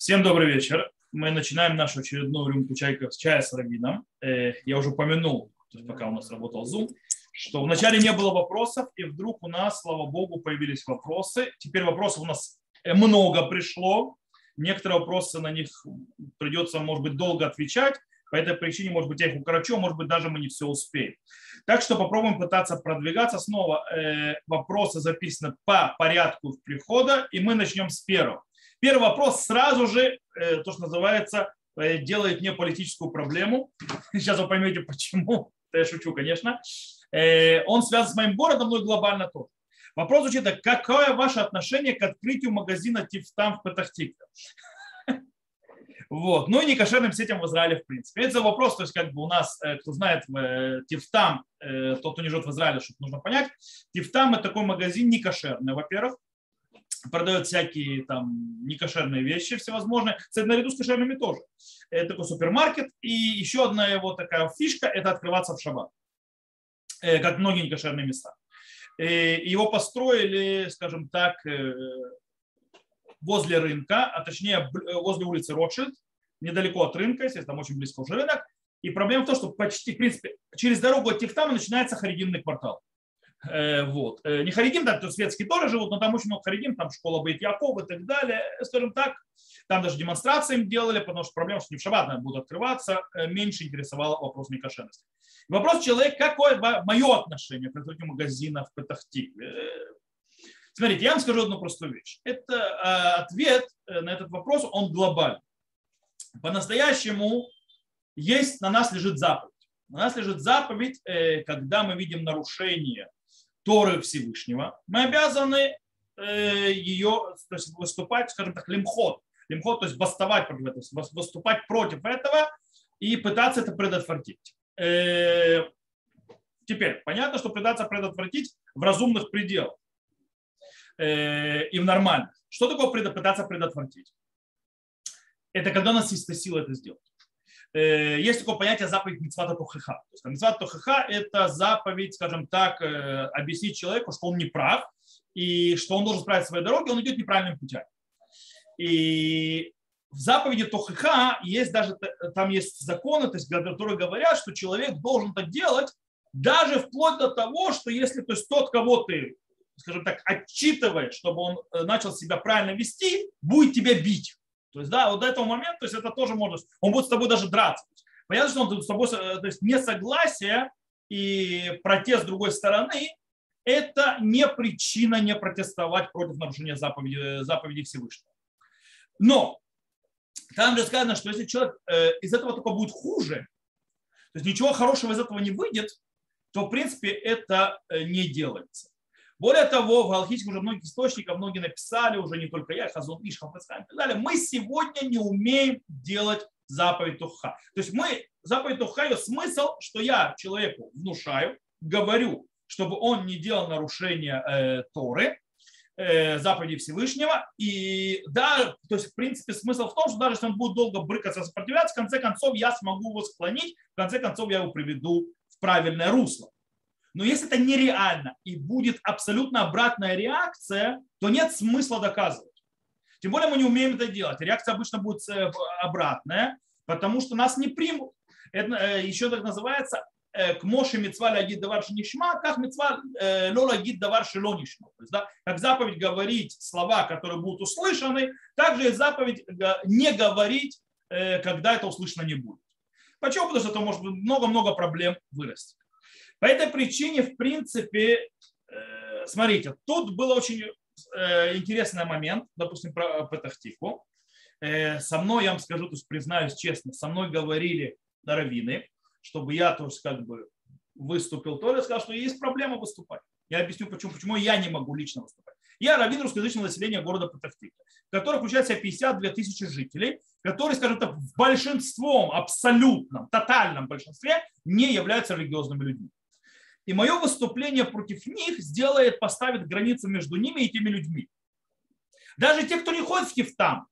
Всем добрый вечер. Мы начинаем нашу очередную рюмку чайка, чая с раввином. Э, я уже упомянул, пока у нас работал Zoom, что вначале не было вопросов, и вдруг у нас, слава богу, появились вопросы. Теперь вопросов у нас э, много пришло. Некоторые вопросы на них придется, может быть, долго отвечать. По этой причине, может быть, я их укорочу, может быть, даже мы не все успеем. Так что попробуем пытаться продвигаться. Снова э, вопросы записаны по порядку прихода, и мы начнем с первого. Первый вопрос сразу же, э, то, что называется, э, делает мне политическую проблему. Сейчас вы поймете, почему. Я шучу, конечно. Э, он связан с моим городом, но и глобально тоже. Вопрос звучит так. Какое ваше отношение к открытию магазина Тифтам в Петахтике? Вот. Ну и не кошерным сетям в Израиле, в принципе. Это вопрос, то есть как бы у нас, кто знает, Тифтам, тот, кто не живет в Израиле, чтобы нужно понять, Тифтам это такой магазин не кошерный, во-первых продает всякие там некошерные вещи всевозможные, кстати, наряду с кошерными тоже. Это такой супермаркет. И еще одна его такая фишка – это открываться в шаббат, э, как многие некошерные места. Э, его построили, скажем так, э, возле рынка, а точнее возле улицы Ротшильд, недалеко от рынка, естественно, там очень близко уже рынок. И проблема в том, что почти, в принципе, через дорогу от Тифтама начинается харидимный квартал. Э, вот. Э, не Харидим, там светские тоже живут, но там очень много Харидим, там школа Бейт Яков и так далее, скажем так. Там даже демонстрации им делали, потому что проблема, что не в шаббат будут открываться, э, меньше интересовал вопрос некошерности. Вопрос человек, какое мое отношение к открытию магазина в Петахти? Смотрите, я вам скажу одну простую вещь. Это ответ на этот вопрос, он глобальный. По-настоящему есть, на нас лежит заповедь. На нас лежит заповедь, когда мы видим нарушение Торы Всевышнего, мы обязаны э, ее то есть выступать, скажем так, лимхот. Лимхот, то есть бастовать против этого, выступать против этого и пытаться это предотвратить. Э, теперь, понятно, что пытаться предотвратить в разумных пределах э, и в нормальных. Что такое пытаться предотвратить? Это когда у нас есть сила это сделать. Э, есть такое понятие заповедь митцвата тухиха. То есть митцват тухиха – это заповедь, скажем так, э, объяснить человеку, что он не прав, и что он должен справить свои дороги, он идет неправильным путем. И в заповеди Тохиха есть даже, там есть законы, то есть, которые говорят, что человек должен это делать, даже вплоть до того, что если то есть, тот, кого ты, скажем так, отчитываешь, чтобы он э, начал себя правильно вести, будет тебя бить. То есть, да, вот до этого момента, то есть это тоже можно, он будет с тобой даже драться. Понятно, что он с тобой, то есть несогласие и протест другой стороны, это не причина не протестовать против нарушения заповеди, заповеди Всевышнего. Но там же сказано, что если человек э, из этого только будет хуже, то есть ничего хорошего из этого не выйдет, то в принципе это э, не делается. Более того, в галактических уже многих источников, многие написали, уже не только я, Хазон Иш, Хафацхайм и так далее, мы сегодня не умеем делать заповедь Туха. То есть мы, заповедь Туха, ее смысл, что я человеку внушаю, говорю, чтобы он не делал нарушения э, Торы, э, Всевышнего. И да, то есть в принципе смысл в том, что даже если он будет долго брыкаться, сопротивляться, в конце концов я смогу его склонить, в конце концов я его приведу в правильное русло. Но если это нереально и будет абсолютно обратная реакция, то нет смысла доказывать. Тем более мы не умеем это делать. Реакция обычно будет э, обратная, потому что нас не примут. Это э, еще так называется э, к Моше мецва лягид давар нишма, как мецва ло лагид давар шело нишма. То есть, да, как заповедь говорить слова, которые будут услышаны, также и заповедь не говорить, когда это услышано не будет. Почему? Потому что это может много-много проблем вырасти. По этой причине, в принципе, э, смотрите, тут был очень э, интересный момент, допустим, про Петахтику. Э, со мной, я вам скажу, то есть признаюсь честно, со мной говорили раввины, чтобы я тоже как бы выступил, то я сказал, что есть проблема выступать. Я объясню, почему, почему я не могу лично выступать. Я раввин русскоязычного населения города Петахтика, который включает в себя 52 тысячи жителей, которые, скажем так, в большинством, абсолютном, тотальном большинстве не являются религиозными людьми. И мое выступление против них сделает, поставит границу между ними и теми людьми. Даже те, кто не ходит в кифтам,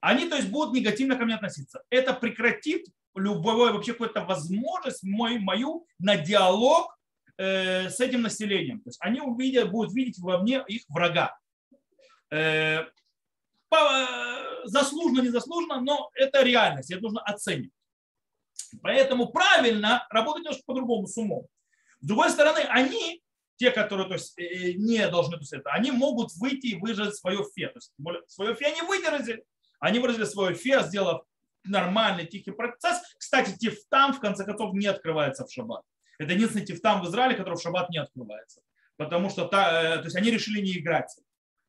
они то есть, будут негативно ко мне относиться. Это прекратит любую вообще какую-то возможность мою, мою на диалог э, с этим населением. То есть они увидят, будут видеть во мне их врага. Э, по, заслуженно, незаслуженно, но это реальность, это нужно оценивать. Поэтому правильно работать немножко по-другому с умом. С другой стороны, они, те, которые то есть, э, не должны то есть, это, они могут выйти и выразить свое фе. То есть, свое фе они выразили. Они выразили свое фе, сделав нормальный тихий процесс. Кстати, тифтам в конце концов не открывается в шаббат. Это единственный тифтам в Израиле, который в шаббат не открывается. Потому что та, э, то есть они решили не играть.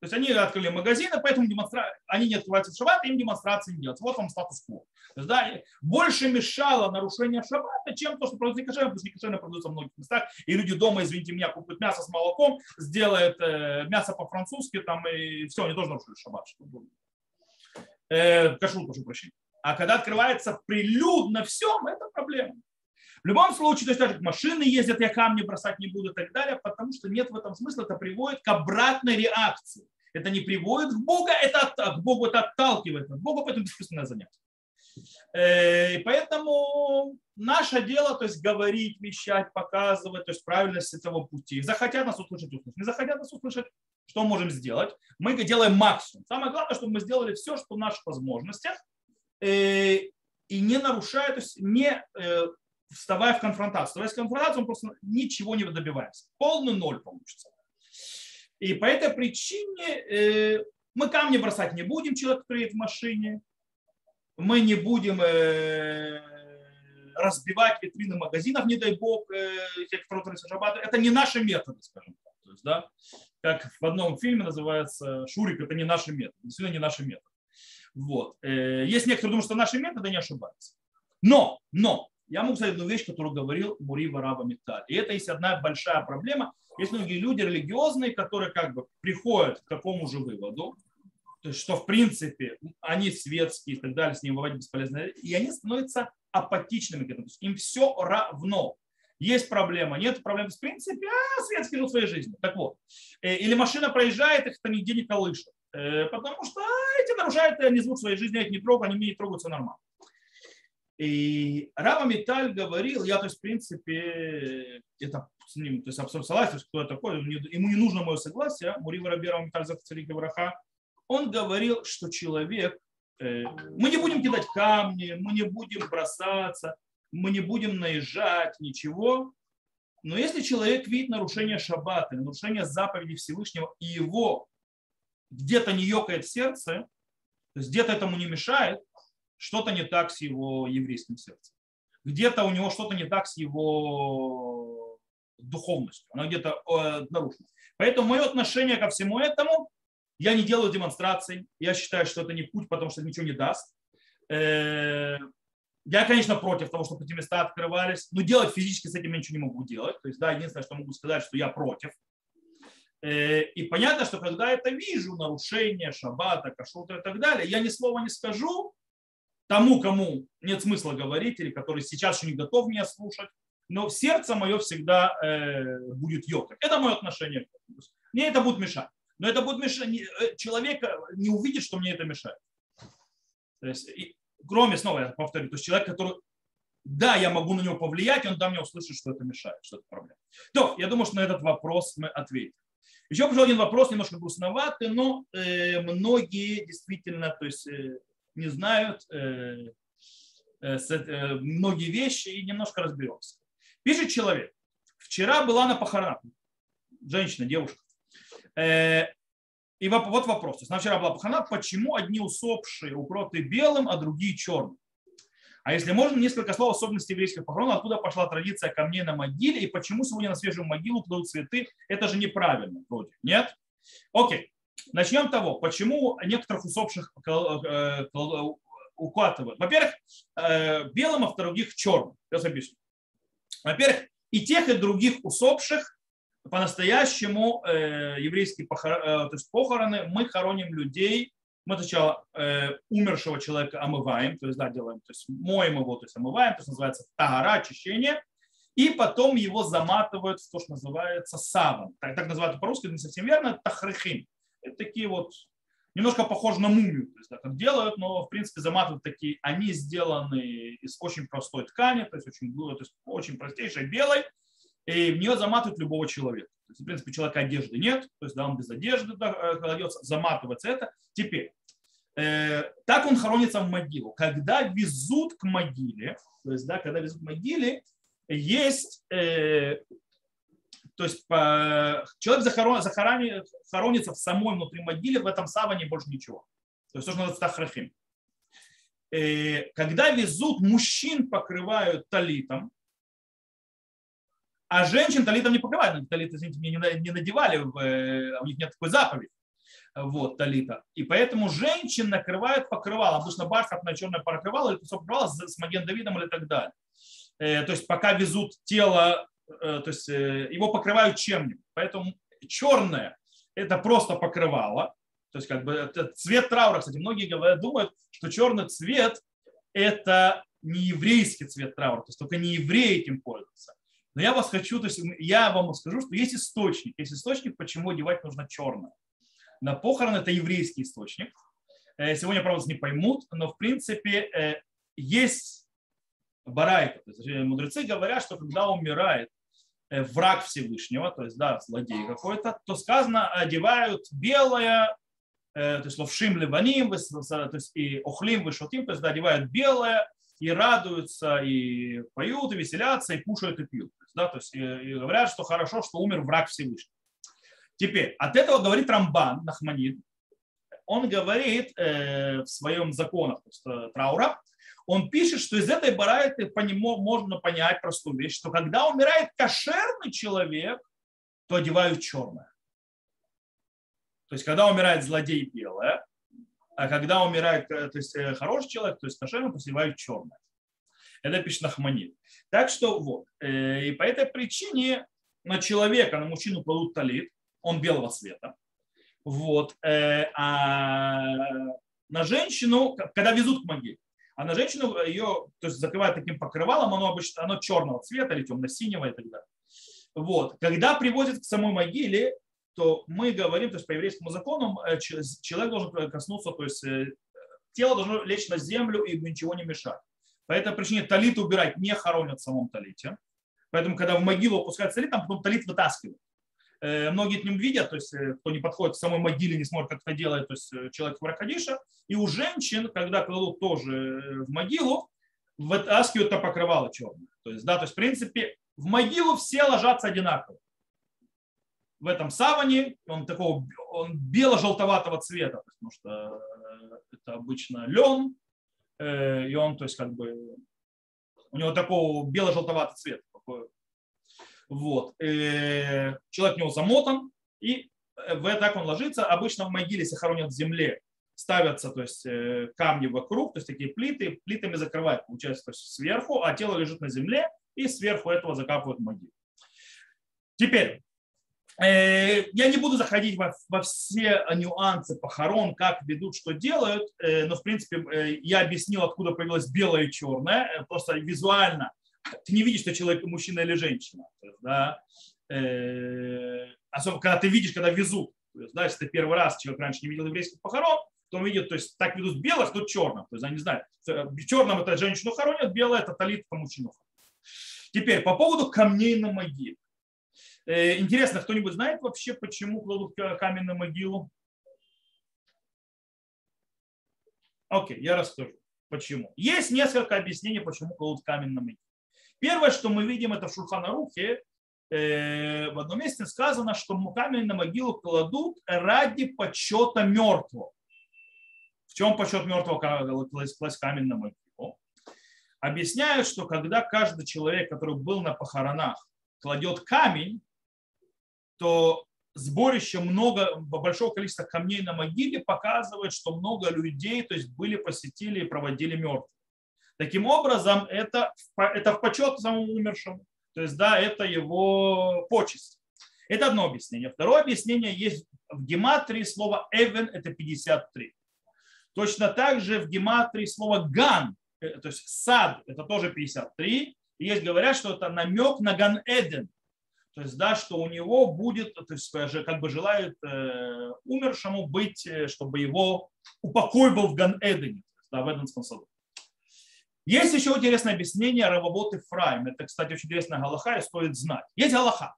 То есть они открыли магазины, поэтому демонстра... они не открываются в шаббат, им демонстрации не делать. Вот вам статус-кво. Да, больше мешало нарушение шаббата, чем то, что продают некошерно, потому что некошерно продаются в многих местах, и люди дома, извините меня, купят мясо с молоком, сделают э, мясо по-французски, там, и все, они тоже нарушили шаббат. Э, кашрут, прошу прощения. А когда открывается прилюдно все, это проблема. В любом случае, то есть даже машины ездят, я камни бросать не буду и так далее, потому что нет в этом смысла, это приводит к обратной реакции. Это не приводит к Богу, это к Богу это отталкивает от Бога, поэтому бессмысленное занятие. Э, и поэтому наше дело, то есть говорить, вещать, показывать, то есть правильность этого пути. Захотят нас услышать, услышать. Не захотят нас услышать, что можем сделать? Мы делаем максимум. Самое главное, чтобы мы сделали все, что в наших возможностях, э, и не нарушая, то есть не э, вставая в конфронтацию. Вставая в конфронтацию, мы просто ничего не добиваемся. Полный ноль получится. И по этой причине э, мы камни бросать не будем, человек, который в машине. Мы не будем э, разбивать витрины магазинов, не дай бог, э, те, кто шаббат. Это не наши методы, скажем так. То есть, да, как в одном фильме называется «Шурик» – это не наши методы. Действительно, не наши методы. Вот. Есть некоторые думают, что наши методы не ошибаются. Но, но, я могу сказать одну вещь, которую говорил Мури Вараба Митталь. И это есть одна большая проблема. Есть многие люди религиозные, которые как бы приходят к такому же выводу, что в принципе они светские и так далее, с ними бывать бесполезно, и они становятся апатичными к этому. То есть им все равно. Есть проблема, нет проблем в принципе, а светский живут своей жизнью. Так вот. Э, или машина проезжает, их это нигде не колышет. Э, потому что а, эти нарушают, они живут своей жизнью, я их не трогаю, они мне не трогаются нормально. И Рава Металь говорил, я, то есть, в принципе, это с ним, то есть, абсолютно согласен, кто это такой, ему не нужно мое согласие, Мурива Раби Рава Металь за Враха, он говорил, что человек, э, мы не будем кидать камни, мы не будем бросаться, мы не будем наезжать, ничего, но если человек видит нарушение шаббата, нарушение заповеди Всевышнего, и его где-то не ёкает сердце, то есть где-то этому не мешает, что-то не так с его еврейским сердцем. Где-то у него что-то не так с его духовностью. Она где-то э, нарушена. Поэтому мое отношение ко всему этому, я не делаю демонстраций. Я считаю, что это не путь, потому что это ничего не даст. Э, я, конечно, против того, чтобы эти места открывались, но делать физически с этим я ничего не могу делать. То есть, да, единственное, что могу сказать, что я против. Э, и понятно, что когда это вижу, нарушение шаббата, кашрута и так далее, я ни слова не скажу, тому, кому нет смысла говорить или который сейчас еще не готов меня слушать, но сердце мое всегда э, будет ёкать. Это мое отношение. Мне это будет мешать. Но это будет мешать. Э, человек не увидит, что мне это мешает. То есть, и, кроме, снова я повторю, то есть человек, который, да, я могу на него повлиять, он да мне услышит, что это мешает, что это проблема. То, я думаю, что на этот вопрос мы ответим. Еще пришел один вопрос, немножко грустноватый, но э, многие действительно, то есть э, не знают э, э, э, многие вещи и немножко разберемся. Пишет человек, вчера была на похоронах, женщина, девушка, и вот вопрос. То есть, вчера была похорона, почему одни усопшие укроты белым, а другие черным? А если можно, несколько слов особенностей еврейских похорон, откуда пошла традиция камней на могиле и почему сегодня на свежую могилу кладут цветы? Это же неправильно вроде. Нет? Окей. Начнем того, почему некоторых усопших э, э, укатывают. Во-первых, э, белым, а в других черным. Сейчас объясню. Во-первых, и тех, и других усопших по-настоящему еврейские похороны, то есть похороны мы хороним людей, мы сначала умершего человека омываем, то есть, да, делаем, то есть моем его, то есть омываем, то есть называется тагара, очищение, и потом его заматывают в то, что называется саван. Так, так называют по-русски, не совсем верно, тахрихим. Это такие вот, немножко похожи на мумию, то есть, да, как делают, но в принципе заматывают такие, они сделаны из очень простой ткани, то есть очень, то есть очень простейшей, белой, и в нее заматывают любого человека. То есть, в принципе, человека одежды нет, то есть да, он без одежды э, кладется, заматывается это. Теперь, Э, так он хоронится в могилу. Когда везут к могиле, то есть, да, когда везут к могиле, есть, э, то есть человек захорон, захоронит, хоронится в самой внутри могиле, в этом саване больше ничего. То есть то, что называется тахрахим. Э, когда везут, мужчин покрывают талитом, а женщин талитом не покрывают. Талит, извините, мне не надевали, э, у них нет такой заповеди вот, талита. И поэтому женщин накрывают покрывало, обычно бархатное черное покрывало или кусок покрывала с маген Давидом или так далее. Э, то есть пока везут тело, то есть его покрывают чем-нибудь. Поэтому черное – это просто покрывало, то есть как бы цвет траура, кстати, многие говорят, думают, что черный цвет это не еврейский цвет траура, то есть только не евреи этим пользуются. Но я вас хочу, то есть я вам скажу, что есть источник. Есть источник, почему одевать нужно черное. На похороны это еврейский источник. Э, сегодня, правда, не поймут, но в принципе э, есть барайка. То есть мудрецы говорят, что когда умирает э, враг Всевышнего, то есть да, злодей какой-то, то сказано, одевают белое Э, то есть ловшим ливаним, то есть и охлим, вышотим, то есть да, одевают белое, и радуются, и поют, и веселятся, и кушают, и пьют. То есть, да, то есть и, и говорят, что хорошо, что умер враг Всевышнего. Теперь, от этого говорит Рамбан, Нахманид, он говорит э, в своем законах то есть, э, траура, он пишет, что из этой барайты по нему можно понять простую вещь, что когда умирает кошерный человек, то одевают черное. То есть, когда умирает злодей белое, а когда умирает э, то есть, э, хороший человек, то есть кошерный, посевают черное. Это пишет Нахманит. Так что вот. Э, и по этой причине на человека, на мужчину кладут талит, он белого цвета. Вот. А на женщину, когда везут к могиле, а на женщину ее то есть, закрывают таким покрывалом, оно обычно оно черного цвета или темно-синего и так далее. Вот. Когда привозят к самой могиле, то мы говорим, то есть по еврейскому закону э, человек должен коснуться, то есть э, тело должно лечь на землю и ничего не мешать. По этой причине талит убирать не хоронят в самом талите. Поэтому, когда в могилу опускают талит, там потом талит вытаскивают. Э, многие к ним видят, то есть кто не подходит к самой могиле, не смотрит, как это делает то есть, человек в Ракадиша. И у женщин, когда кладут тоже в могилу, вытаскивают то покрывало черное. То есть, да, то есть, в принципе, в могилу все ложатся одинаково в этом саване, он такого он бело-желтоватого цвета, потому что э, это обычно лен, э, и он, то есть, как бы, у него такого бело-желтоватый цвет. Вот. Э, человек в него замотан, и в так он ложится. Обычно в могиле, если хоронят в земле, ставятся то есть, камни вокруг, то есть такие плиты, плитами закрывают, получается, то есть сверху, а тело лежит на земле, и сверху этого закапывают могилу. Теперь, Э, я не буду заходить во, во все нюансы похорон, как ведут, что делают, э, но в принципе э, я объяснил, откуда появилось белое и черное, просто визуально. Ты не видишь, что человек мужчина или женщина. Да? Особенно, когда ты видишь, когда везут. То есть, да, если ты первый раз человек раньше не видел еврейских похорон, то он видит, то есть так ведут белых, тут черных. То есть, они знают, черным это женщину хоронят, белое это талит, это мужчину. Теперь по поводу камней на могиле. Э, интересно, кто-нибудь знает вообще, почему кладут камень на могилу? Окей, я расскажу. Почему? Есть несколько объяснений, почему кладут камень на могилу. Первое, что мы видим, это в Шурханарухе, э, в одном месте сказано, что камень на могилу кладут ради почета мертвого. В чем почет мертвого класть камень на могилу? Объясняют, что когда каждый человек, который был на похоронах, кладет камень, то сборище много, большого количества камней на могиле показывает, что много людей то есть были, посетили и проводили мертвых. Таким образом, это, это в почет самому умершему. То есть, да, это его почесть. Это одно объяснение. Второе объяснение есть в гематрии слово «эвен» – это 53. Точно так же в гематрии слово «ган», э, то есть «сад» – это тоже 53. И есть говорят, что это намек на Ган-Эден, то есть, да, что у него будет, то есть, как бы желают э, умершему быть, э, чтобы его упокой был в Ган-Эдене, да, в Эденском саду. Есть еще интересное объяснение Раваботы Фрайм. Это, кстати, очень интересная галаха, и стоит знать. Есть галаха.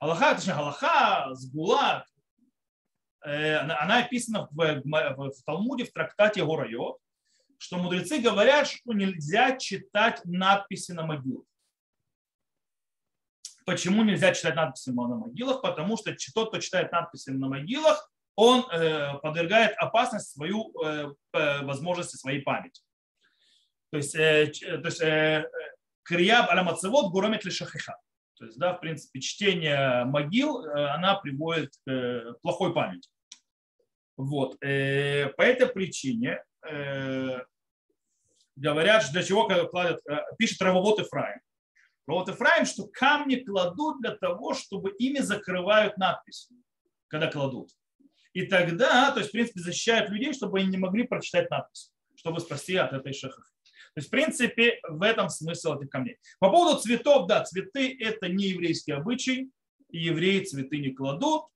Галаха, точнее, галаха, сгула, э, она описана в, в, в Талмуде, в трактате Горайот, что мудрецы говорят, что нельзя читать надписи на могилах. Почему нельзя читать надписи на могилах? Потому что тот, кто читает надписи на могилах, он э, подвергает опасность свою э, возможности своей памяти. То есть, э, то есть крияб аламацевод гуромет лишахиха. То есть, да, в принципе, чтение могил, она приводит к плохой памяти. Вот. По этой причине говорят, для чего кладят, пишет Равовод Ифраим. Равовод Ифраим, что камни кладут для того, чтобы ими закрывают надпись, когда кладут. И тогда, то есть, в принципе, защищают людей, чтобы они не могли прочитать надпись, чтобы спасти от этой шахахи. То есть, в принципе, в этом смысл этих камней. По поводу цветов, да, цветы – это не еврейский обычай, и евреи цветы не кладут.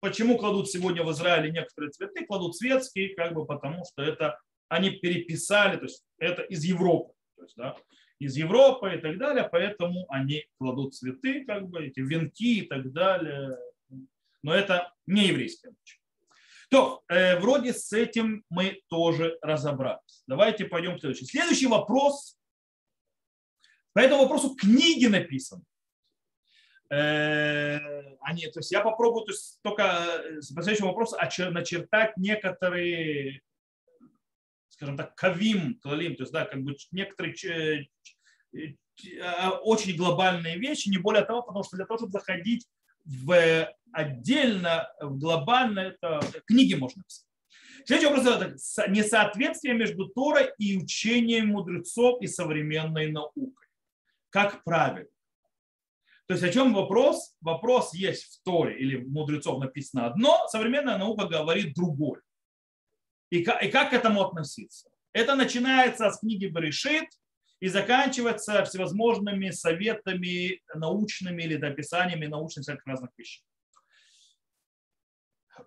Почему кладут сегодня в Израиле некоторые цветы? Кладут светские, как бы потому, что это они переписали, то есть это из Европы. То есть, да, из Европы и так далее, поэтому они кладут цветы, как бы эти венки и так далее. Но это не еврейский обычай. То, э, вроде с этим мы тоже разобрались. Давайте пойдем к следующему. Следующий вопрос. По этому вопросу книги написаны. Э, они, то есть я попробую то есть, только э, по следующему вопросу начертать некоторые, скажем так, кавим, клалим, то есть да, как бы некоторые э, а, очень глобальные вещи, не более того, потому что для того, чтобы заходить в отдельно, в глобально, это книги можно писать. Следующий вопрос – это несоответствие между Торой и учением мудрецов и современной наукой. Как правильно? То есть о чем вопрос? Вопрос есть в Торе или в мудрецов написано одно, современная наука говорит другое. И как, и как к этому относиться? Это начинается с книги Берешит, и заканчивается всевозможными советами научными или описаниями научных всяких разных вещей.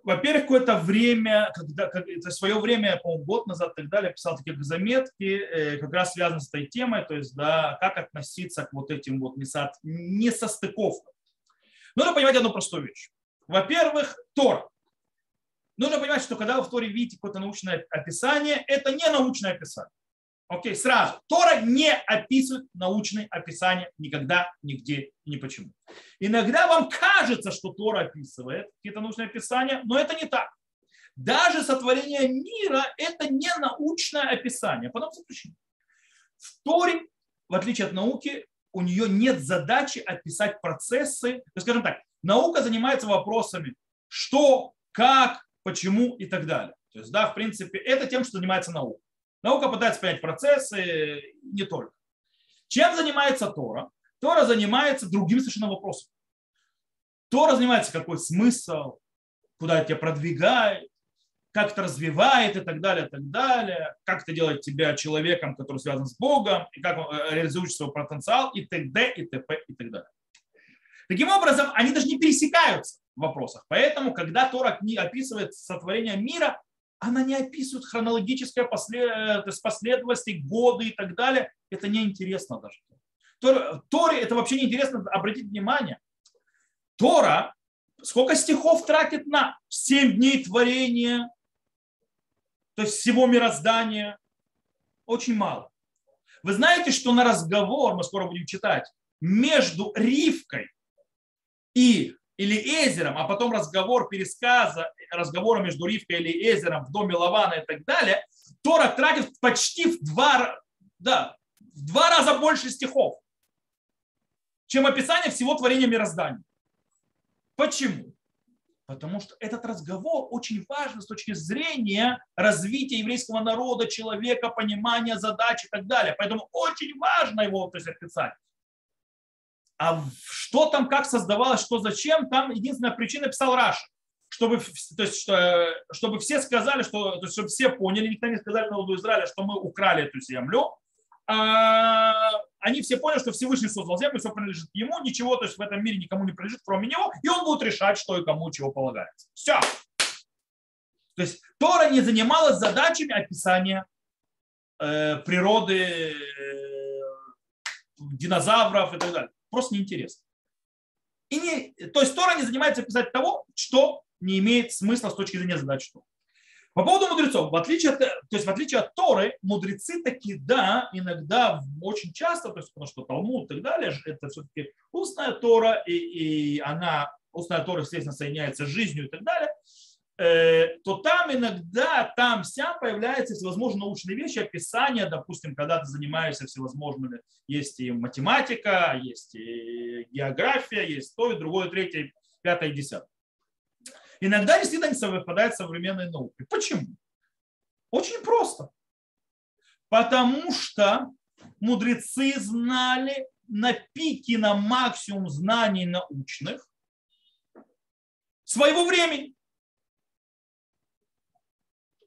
Во-первых, какое-то время, когда, как, это свое время, по-моему, год назад и так далее, писал такие заметки, э, как раз связаны с этой темой, то есть, да, как относиться к вот этим вот несо, несостыковкам. Нужно понимать одну простую вещь. Во-первых, Тор. Нужно понимать, что когда вы в Торе видите какое-то научное описание, это не научное описание. Окей, сразу. Тора не описывает научные описания никогда, нигде и ни почему. Иногда вам кажется, что Тора описывает какие-то научные описания, но это не так. Даже сотворение мира – это не научное описание. По одной причине. В Торе, в отличие от науки, у нее нет задачи описать процессы. То скажем так, наука занимается вопросами, что, как, почему и так далее. То есть, да, в принципе, это тем, что занимается наука. Наука пытается понять процессы, не только. Чем занимается Тора? Тора занимается другим совершенно вопросом. Тора занимается какой смысл, куда тебя продвигает, как это развивает и так далее, и так далее, как это делает тебя человеком, который связан с Богом, и как он э, реализует свой потенциал, и т.д., и т.п., и так далее. Таким образом, они даже не пересекаются в вопросах. Поэтому, когда Тора описывает сотворение мира, она не описывает хронологическое послед... последовательности, годы и так далее. Это неинтересно даже. Торе это вообще неинтересно, обратите внимание. Тора сколько стихов тратит на 7 дней творения, то есть всего мироздания? Очень мало. Вы знаете, что на разговор, мы скоро будем читать, между Ривкой и или Эзером, а потом разговор пересказа, разговора между Ривкой или Эзером в доме Лавана и так далее, Тора тратит почти в два, да, в два раза больше стихов, чем описание всего творения мироздания. Почему? Потому что этот разговор очень важен с точки зрения развития еврейского народа, человека, понимания задач и так далее. Поэтому очень важно его то есть, описать. А что там, как создавалось, что зачем, там единственная причина писал Раш. Чтобы, то есть, чтобы все сказали, что, то есть, чтобы все поняли, никто не сказали народу Израиля, что мы украли эту землю. А, они все поняли, что Всевышний создал землю, все принадлежит ему, ничего то есть, в этом мире никому не принадлежит, кроме него, и он будет решать, что и кому чего полагается. Все. То есть Тора не занималась задачами описания э, природы э, динозавров и так далее просто неинтересно. И не, то есть Тора не занимается писать того, что не имеет смысла с точки зрения задачи Торы. По поводу мудрецов, в отличие от, то есть в отличие от Торы, мудрецы таки, да, иногда очень часто, то есть потому что Талмуд и так далее, это все-таки устная Тора, и, и она, устная Тора, естественно, соединяется с жизнью и так далее, то там иногда, там вся появляются всевозможные научные вещи, описания, допустим, когда ты занимаешься всевозможными, есть и математика, есть и география, есть то, и другое, третье, пятое, десятое. Иногда действительно не совпадает с современной наукой. Почему? Очень просто. Потому что мудрецы знали на пике, на максимум знаний научных своего времени.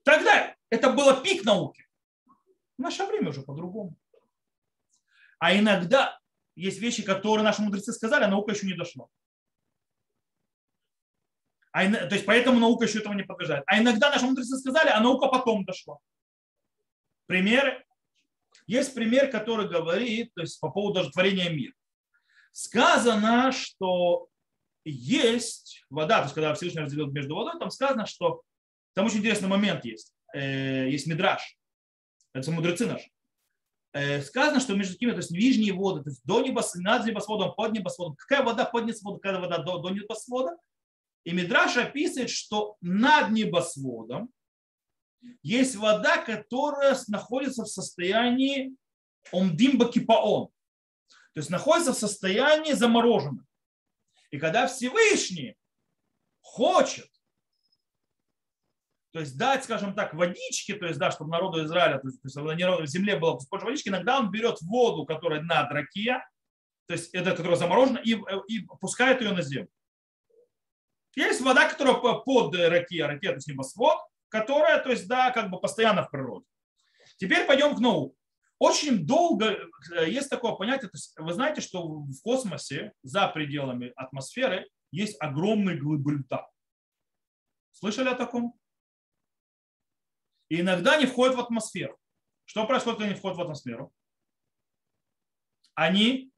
Тогда это было пик науки. В наше время уже по-другому. А иногда есть вещи, которые наши мудрецы сказали, а наука еще не дошла. А, то есть поэтому наука еще этого не подтверждает. А иногда наши мудрецы сказали, а наука потом дошла. Примеры. Есть пример, который говорит то есть по поводу даже творения мира. Сказано, что есть вода, то есть когда Всевышний разделил между водой, там сказано, что там очень интересный момент есть. Э, есть мидраж. Это мудрецы наши. Э, сказано, что между такими, то есть нижние воды, то есть до небосвода, над небосводом, под небосводом. Какая вода под небосводом, какая вода до, до небосвода? И Мидраш описывает, что над небосводом есть вода, которая находится в состоянии омдимба кипаон. То есть находится в состоянии замороженном. И когда Всевышний хочет то есть дать, скажем так, водички, то есть, да, чтобы народу Израиля, то есть, то есть в земле было больше водички, иногда он берет воду, которая над ракия, то есть это, которая заморожена, и, и пускает ее на землю. Есть вода, которая под ракия, ракия, то есть небосвод, которая, то есть, да, как бы постоянно в природе. Теперь пойдем к науке. Очень долго э, есть такое понятие, то есть вы знаете, что в космосе за пределами атмосферы есть огромные глыбы льда. Слышали о таком? И иногда они входят в атмосферу. Что происходит, когда они входят в атмосферу? Они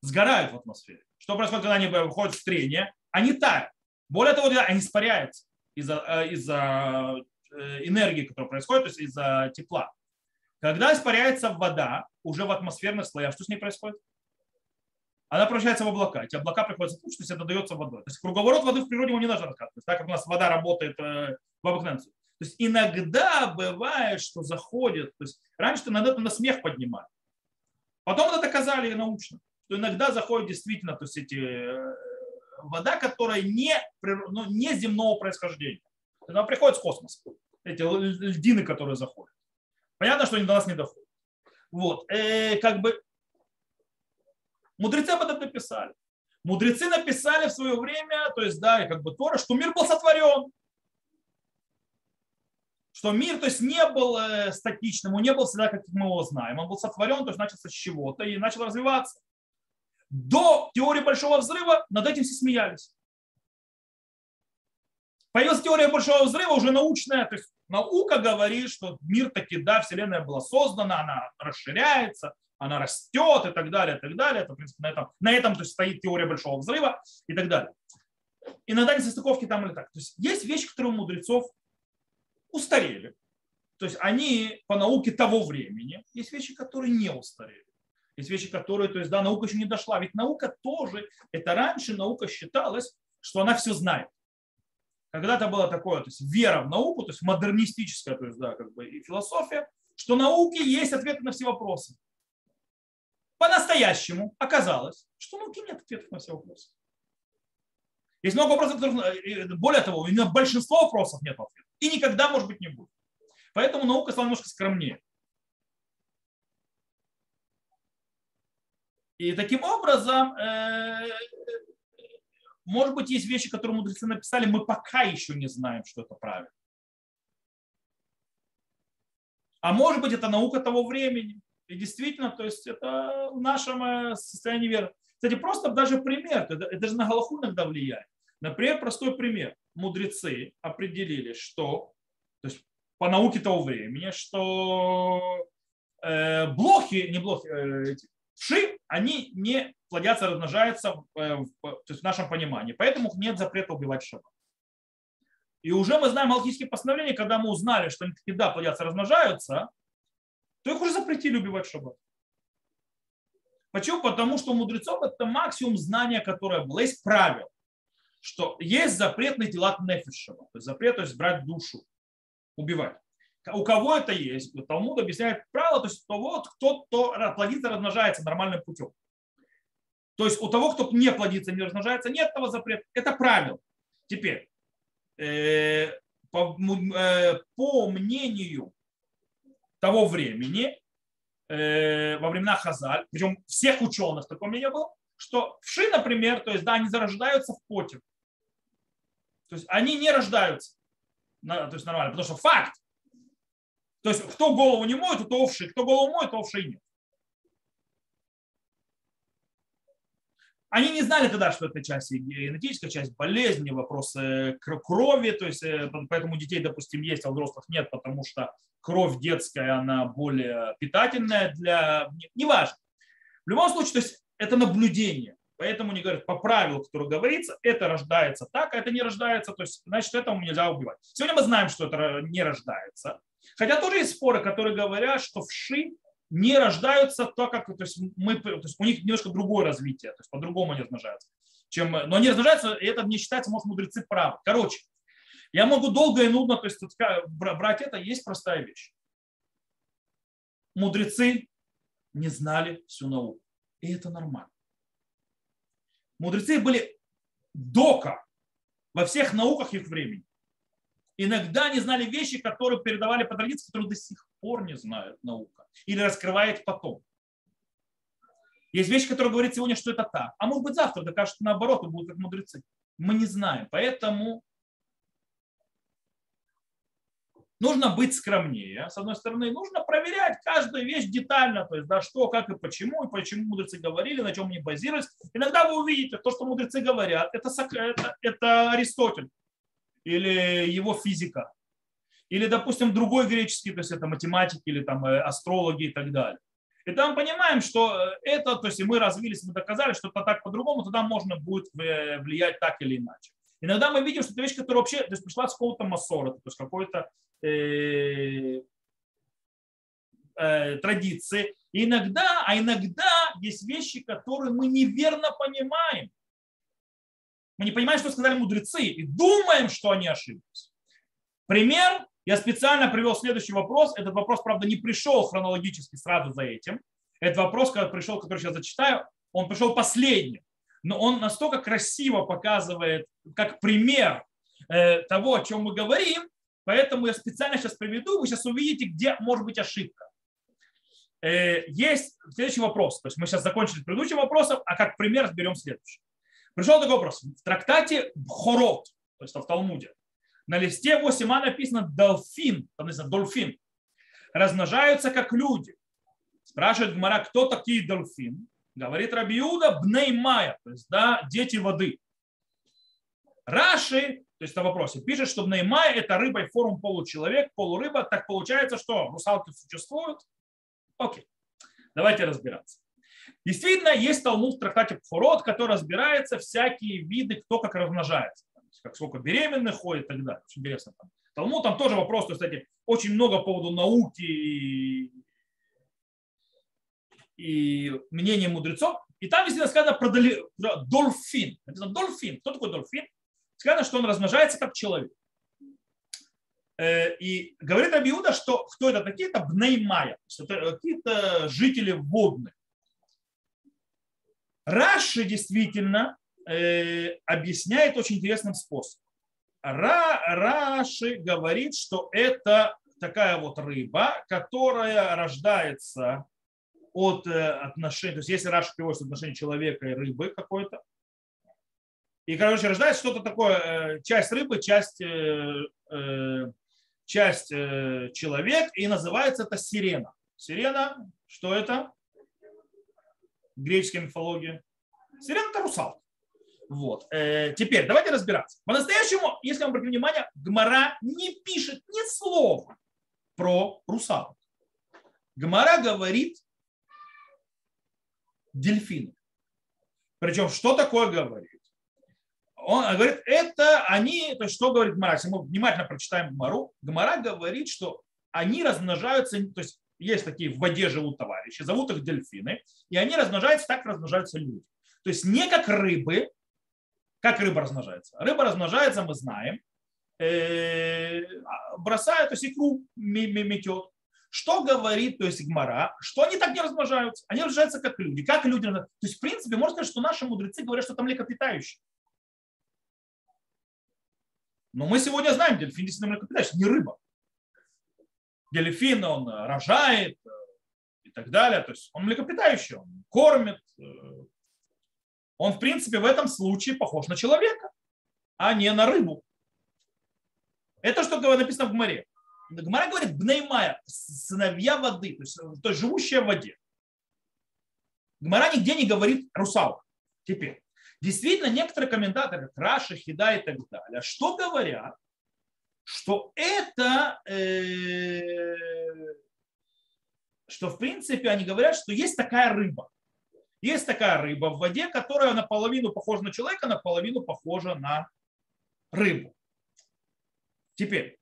сгорают в атмосфере. Что происходит, когда они входят в трение? Они тают. Более того, они испаряются из-за э, из э, энергии, которая происходит, то есть из-за тепла. Когда испаряется вода уже в атмосферных слоях, что с ней происходит? Она превращается в облака. Эти облака приходится в то есть это дается водой. То есть круговорот воды в природе ему не нужно рассказывать. Так как у нас вода работает э, в обыкновенном то есть иногда бывает, что заходит, то есть раньше иногда это на смех поднимали. Потом это доказали научно, что иногда заходит действительно то есть эти, э, вода, которая не, ну, не земного происхождения. Она приходит с космоса. Эти льдины, которые заходят. Понятно, что они до нас не доходят. Вот. Э, как бы мудрецы об этом написали. Мудрецы написали в свое время, то есть, да, как бы Тора, что мир был сотворен что мир то есть, не был э, статичным, он не был всегда, как мы его знаем. Он был сотворен, то есть начался с чего-то и начал развиваться. До теории Большого Взрыва над этим все смеялись. Появилась теория Большого Взрыва уже научная, то есть наука говорит, что мир таки, да, Вселенная была создана, она расширяется, она растет и так далее, и так далее. Это, в принципе, на этом, на этом то есть, стоит теория Большого Взрыва и так далее. Иногда несостыковки там или так. То есть есть вещи, которые у мудрецов устарели. То есть они по науке того времени. Есть вещи, которые не устарели. Есть вещи, которые, то есть, да, наука еще не дошла. Ведь наука тоже, это раньше наука считалась, что она все знает. Когда-то было такое, то есть вера в науку, то есть модернистическая, то есть, да, как бы и философия, что науки есть ответы на все вопросы. По-настоящему оказалось, что науки нет ответов на все вопросы. Есть много вопросов, которых, более того, на большинство вопросов нет ответа. И никогда, может быть, не будет. Поэтому наука стала немножко скромнее. И таким образом, э, может быть, есть вещи, которые мудрецы написали, мы пока еще не знаем, что это правильно. А может быть, это наука того времени. И действительно, то есть это в нашем э, состоянии веры. Кстати, просто даже пример, это, это же на Галаху иногда влияет. Например, простой пример. Мудрецы определили, что, то есть по науке того времени, что э, блохи, не блохи, э, вши, они не плодятся, размножаются э, в, то есть в нашем понимании. Поэтому нет запрета убивать шаба. и уже мы знаем алхимические постановления, когда мы узнали, что они таки, да, плодятся, размножаются, то их уже запретили убивать шаббат. Почему? Потому что у мудрецов это максимум знания, которое было. Есть правило, что есть запрет на дела нефишева, то есть запрет, то есть брать душу, убивать. У кого это есть? Талмуд объясняет правило, то есть у того, кто, кто плодится, размножается нормальным путем. То есть у того, кто не плодится, не размножается, нет этого запрета. Это правило. Теперь, э, по, э, по мнению того времени, э, во времена Хазаль, причем всех ученых такое мнение было, что вши, например, то есть, да, они зарождаются в поте. То есть они не рождаются. То есть нормально, потому что факт. То есть кто голову не моет, у того вши. Кто голову моет, у того вши нет. Они не знали тогда, что это часть генетическая часть болезни, вопросы крови, то есть э, поэтому детей, допустим, есть, а у взрослых нет, потому что кровь детская, она более питательная для... Неважно. В любом случае, то есть это наблюдение. Поэтому они говорят, по правилу, которое говорится, это рождается так, а это не рождается, то есть, значит, этому нельзя убивать. Сегодня мы знаем, что это не рождается. Хотя тоже есть споры, которые говорят, что вши не рождаются так, как то есть мы, то есть у них немножко другое развитие, то есть по-другому они размножаются. Чем, но они размножаются, и это не считается, может, мудрецы правы. Короче, я могу долго и нудно то есть, брать это, есть простая вещь. Мудрецы не знали всю науку. И это нормально. Мудрецы были дока во всех науках их времени. Иногда они знали вещи, которые передавали по традиции, которые до сих пор не знают наука. Или раскрывает потом. Есть вещи, которые говорят сегодня, что это так. А может быть завтра докажут наоборот, и будут как мудрецы. Мы не знаем. Поэтому нужно быть скромнее. С одной стороны, нужно проверять каждую вещь детально, то есть да, что, как и почему, и почему мудрецы говорили, на чем они базировались. Иногда вы увидите, то, что мудрецы говорят, это, это, это Аристотель или его физика, или, допустим, другой греческий, то есть это математики или там э, астрологи и так далее. И там понимаем, что э, это, то есть мы развились, мы доказали, что это так по-другому, тогда можно будет э, влиять так или иначе. Иногда мы видим, что это вещь, которая вообще то есть пришла с какого-то массора, то есть какой-то э, э, традиции. Иногда, а иногда есть вещи, которые мы неверно понимаем. Мы не понимаем, что сказали мудрецы, и думаем, что они ошиблись. Пример, я специально привел следующий вопрос. Этот вопрос, правда, не пришел хронологически сразу за этим. Этот вопрос, когда пришел, который сейчас зачитаю, он пришел последним. Но он настолько красиво показывает, как пример э, того, о чем мы говорим, поэтому я специально сейчас приведу, вы сейчас увидите, где может быть ошибка. Э, есть следующий вопрос. То есть мы сейчас закончили с предыдущим вопросом, а как пример разберем следующий. Пришел такой вопрос. В трактате Бхорот, то есть в Талмуде, на листе 8а написано «долфин», там написано «дольфин», размножаются как люди. Спрашивает Гмара, кто такие дольфин? Говорит Рабиуда Бнеймая, то есть да, дети воды. Раши, то есть на вопросе, пишет, что Бнеймая это рыба и форму получеловек, полурыба. Так получается, что русалки существуют? Окей, давайте разбираться. Действительно, есть Талмуд в трактате Пхорот, который разбирается всякие виды, кто как размножается. Как сколько беременных ходит и так далее. Очень интересно. Там. Талмуд там тоже вопрос, то, кстати, очень много по поводу науки и, и мнения мудрецов. И там действительно сказано про дольфин. Написано дольфин. Кто такой дольфин? Сказано, что он размножается как человек. Э, и говорит Абиуда, что кто это такие? Это бнеймая. Это какие-то жители водные. Раши действительно э, объясняет очень интересным способом. Ра, Раши говорит, что это такая вот рыба, которая рождается от э, отношений, то есть если Раши переводит отношения человека и рыбы какой-то, и, короче, рождается что-то такое, э, часть рыбы, часть, э, э часть человек, и называется это сирена. Сирена, что это? греческой мифологии. Сирена – это русалка. Вот. Теперь давайте разбираться. По-настоящему, если мы обратим внимание, Гмара не пишет ни слова про русалок. Гмара говорит дельфины. Причем, что такое говорит? Он говорит, это они, то есть что говорит Гмара? Если мы внимательно прочитаем Гмару, Гмара говорит, что они размножаются, то есть есть такие в воде живут товарищи, зовут их дельфины, и они размножаются так, как размножаются люди. То есть не как рыбы, как рыба размножается. Рыба размножается, мы знаем, э, бросает, то есть икру метет. Что говорит, то есть Гмара, что они так не размножаются? Они размножаются как люди. Как люди? То есть, в принципе, можно сказать, что наши мудрецы говорят, что там млекопитающие. Но мы сегодня знаем, дельфин действительно млекопитающий, не рыба. Дельфин, он рожает э, и так далее. То есть он млекопитающий, он кормит. Э. Он, в принципе, в этом случае похож на человека, а не на рыбу. Это что написано в Гмаре. Гмара говорит Бнеймая, сыновья воды, то есть, то есть живущие в воде. Гмара нигде не говорит русалка. Теперь, действительно, некоторые комментаторы, Раши, Хида и так далее, что говорят, что это, э, что в принципе они говорят, что есть такая рыба. Есть такая рыба в воде, которая наполовину похожа на человека, наполовину похожа на рыбу. Теперь,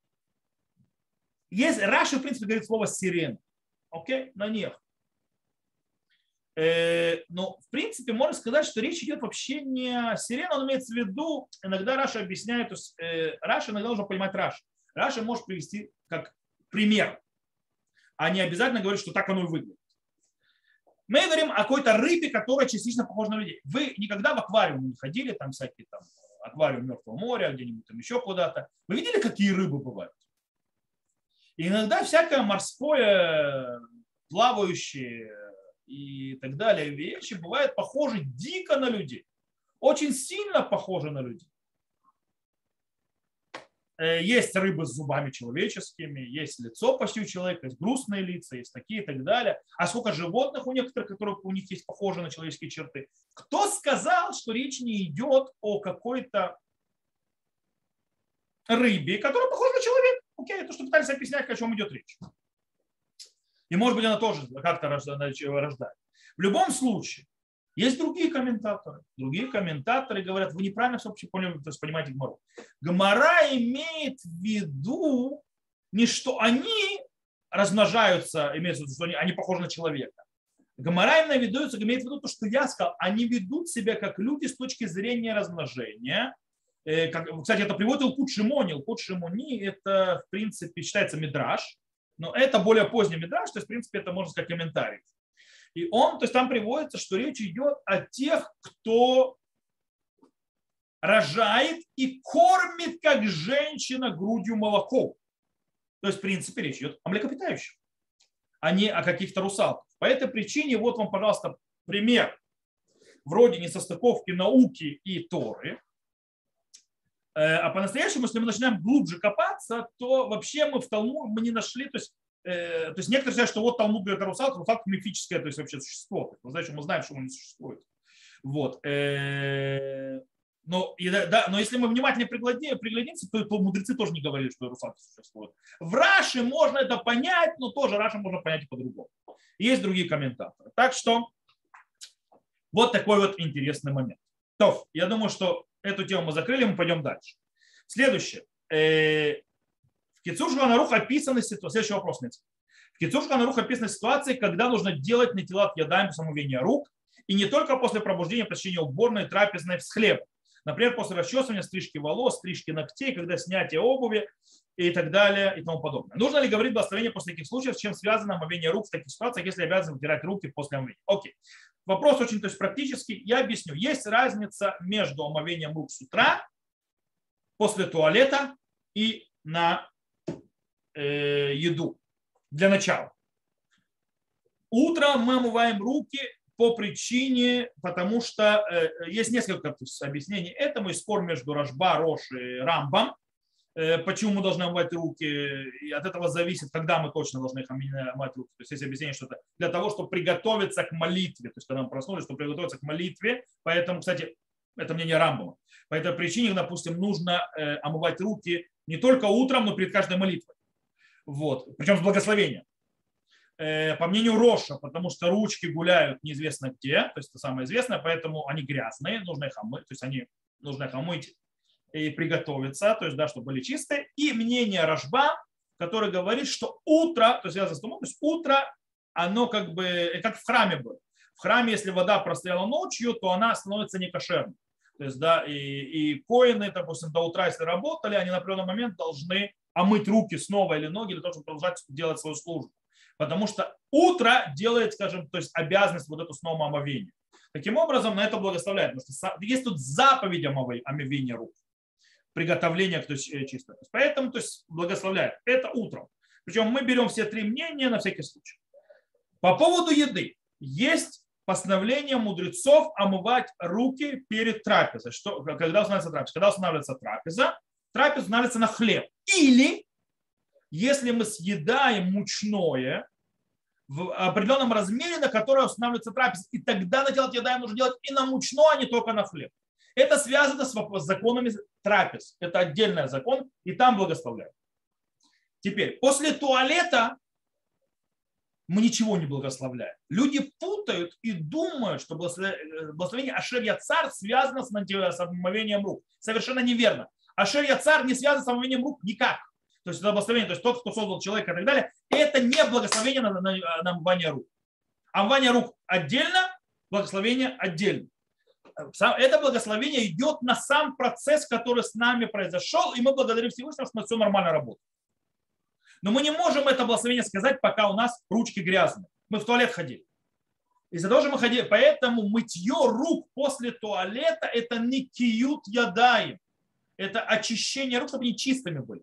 есть, Раши, в принципе, говорит слово сирена. Окей, на них. Э, но, в принципе, можно сказать, что речь идет вообще не о сирене, он имеется в виду, иногда Раши объясняет, то есть э, Раши иногда должен понимать Раша. Раша может привести как пример, а не обязательно говорить, что так оно и выглядит. Мы говорим о какой-то рыбе, которая частично похожа на людей. Вы никогда в аквариум не ходили, там всякие там аквариум Мертвого моря, где-нибудь там еще куда-то. Вы видели, какие рыбы бывают? И иногда всякое морское, плавающее и так далее вещи бывают похожи дико на людей. Очень сильно похожи на людей. Э, есть рыбы с зубами человеческими, есть лицо почти у человека, есть грустные лица, есть такие и так далее. А сколько животных у некоторых, которые у них есть похожие на человеческие черты. Кто сказал, что речь не идет о какой-то рыбе, которая похожа на человека? Окей, то, что пытались объяснять, о чем идет речь. И может быть она тоже как-то рождает. В любом случае, есть другие комментаторы. Другие комментаторы говорят, вы неправильно все поняли, то есть понимаете Гмару. Гмара имеет в виду не что они размножаются, имеется в виду, что они, они похожи на человека. Гомора именно ведутся, имеет в виду то, что я сказал, они ведут себя как люди с точки зрения размножения. Э, кстати, это приводит Илкут Шимони. Илкут Шимони это, в принципе, считается мидраж, но это более поздний мидраж, то есть, в принципе, это можно сказать комментарий. И он, то есть там приводится, что речь идет о тех, кто рожает и кормит, как женщина, грудью молоком. То есть, в принципе, речь идет о млекопитающих, а не о каких-то русалках. По этой причине вот вам, пожалуйста, пример вроде несостыковки науки и Торы. Э, а по-настоящему, если мы начинаем глубже копаться, то вообще мы в Талмуд мы не нашли, то есть Э, то есть некоторые считают, что вот Талмуд говорит о русалке, русалка мифическая, то есть вообще существо. Мы знаем, мы знаем, что он не существует. Вот. Э, но, и, да, но если мы внимательно приглядимся, то, то мудрецы тоже не говорили, что русалки существуют. В Раше можно это понять, но тоже Раше можно понять и по-другому. Есть другие комментаторы. Так что вот такой вот интересный момент. То, я думаю, что эту тему мы закрыли, мы пойдем дальше. Следующее. Э, в Кицур Шуханарух описаны ситуации. Следующий вопрос. Нет. В Кицур Шуханарух описаны ситуации, когда нужно делать на тела ядаем самовения рук, и не только после пробуждения, посещения уборной, трапезной с хлебом. Например, после расчесывания, стрижки волос, стрижки ногтей, когда снятие обуви и так далее и тому подобное. Нужно ли говорить благословение после таких случаев, с чем связано омовение рук в таких ситуациях, если обязаны вытирать руки после омовения? Окей. Вопрос очень то есть, практический. Я объясню. Есть разница между омовением рук с утра, после туалета и на Э, еду для начала. Утром мы омываем руки по причине, потому что э, есть несколько объяснений этому, и спор между Рожба, Рош и Рамбом, э, почему мы должны омывать руки, и от этого зависит, когда мы точно должны их омывать руки. То есть есть объяснение, что это для того, чтобы приготовиться к молитве, то есть когда мы проснулись, чтобы приготовиться к молитве, поэтому, кстати, это мнение Рамбома. По этой причине, допустим, нужно омывать руки не только утром, но перед каждой молитвой. Вот. Причем с благословением. Э, по мнению Роша, потому что ручки гуляют неизвестно где, то есть это самое известное, поэтому они грязные, нужно их омыть, то есть они нужно помыть и приготовиться, то есть, да, чтобы были чистые. И мнение Рожба, который говорит, что утро, то есть связано с тумом, то есть утро, оно как бы, как в храме было. В храме, если вода простояла ночью, то она становится некошерной. То есть, да, и, и коины, допустим, до утра, если работали, они на определенный момент должны омыть руки снова или ноги для того, чтобы продолжать делать свою службу. Потому что утро делает, скажем, то есть обязанность вот эту снова омовения. Таким образом, на это благословляет. Потому что есть тут заповедь омовения рук приготовления то есть, э, чисто. Поэтому то есть, благословляет. Это утром. Причем мы берем все три мнения на всякий случай. По поводу еды. Есть постановление мудрецов омывать руки перед трапезой. Что, когда устанавливается трапеза? Когда устанавливается трапеза, трапеза устанавливается на хлеб. Или если мы съедаем мучное в определенном размере, на которое устанавливается трапеза, и тогда на тело едаем нужно делать и на мучное, а не только на хлеб. Это связано с законами трапез. Это отдельный закон, и там благословляют. Теперь, после туалета мы ничего не благословляем. Люди путают и думают, что благословение Ашер Яцар связано с омовением рук. Совершенно неверно. Ашер Яцар не связан с омовением рук никак. То есть это благословение, то есть тот, кто создал человека и так далее, это не благословение на, на, на омывание рук. Омывание рук отдельно, благословение отдельно это благословение идет на сам процесс, который с нами произошел, и мы благодарим Всевышнего, что все нормально работает. Но мы не можем это благословение сказать, пока у нас ручки грязные. Мы в туалет ходили. Из-за того, что мы ходили, поэтому мытье рук после туалета – это не киют ядаем. Это очищение рук, чтобы они чистыми были.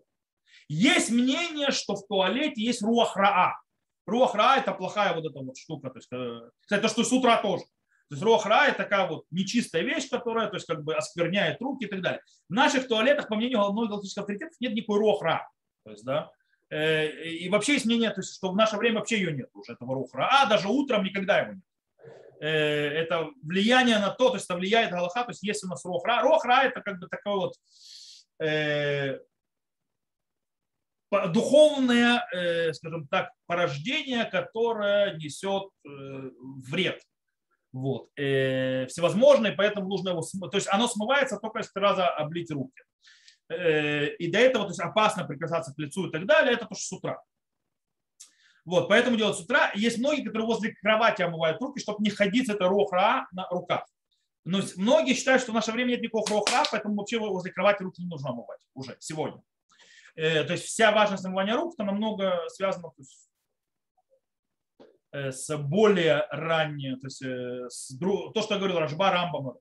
Есть мнение, что в туалете есть руахраа. Руахраа – это плохая вот эта вот штука. То есть, э, кстати, то, что с утра тоже. То есть рохра – это такая вот нечистая вещь, которая то есть, как бы оскверняет руки и так далее. В наших туалетах, по мнению одной галактических авторитетов, нет никакой рохра. То есть, да, э, и вообще есть мнение, то есть, что в наше время вообще ее нет уже, этого рохра. А даже утром никогда его нет. Э, это влияние на то, то есть это влияет Галаха, то есть есть у нас рохра. Рохра – это как бы такое вот э, духовное, скажем так, порождение, которое несет вред вот, э, всевозможные, поэтому нужно его, то есть оно смывается только если три раза облить руки. Э, и до этого то есть опасно прикасаться к лицу и так далее, это то, что с утра. Вот, поэтому делать с утра. Есть многие, которые возле кровати омывают руки, чтобы не ходить с этой рохра на руках. Но многие считают, что в наше время нет никакого рохра, поэтому вообще возле кровати руки не нужно омывать уже сегодня. Э, то есть вся важность омывания рук там намного связана Э, с более ранней, то есть э, с, то, что я говорил, Рожба, Рамбам,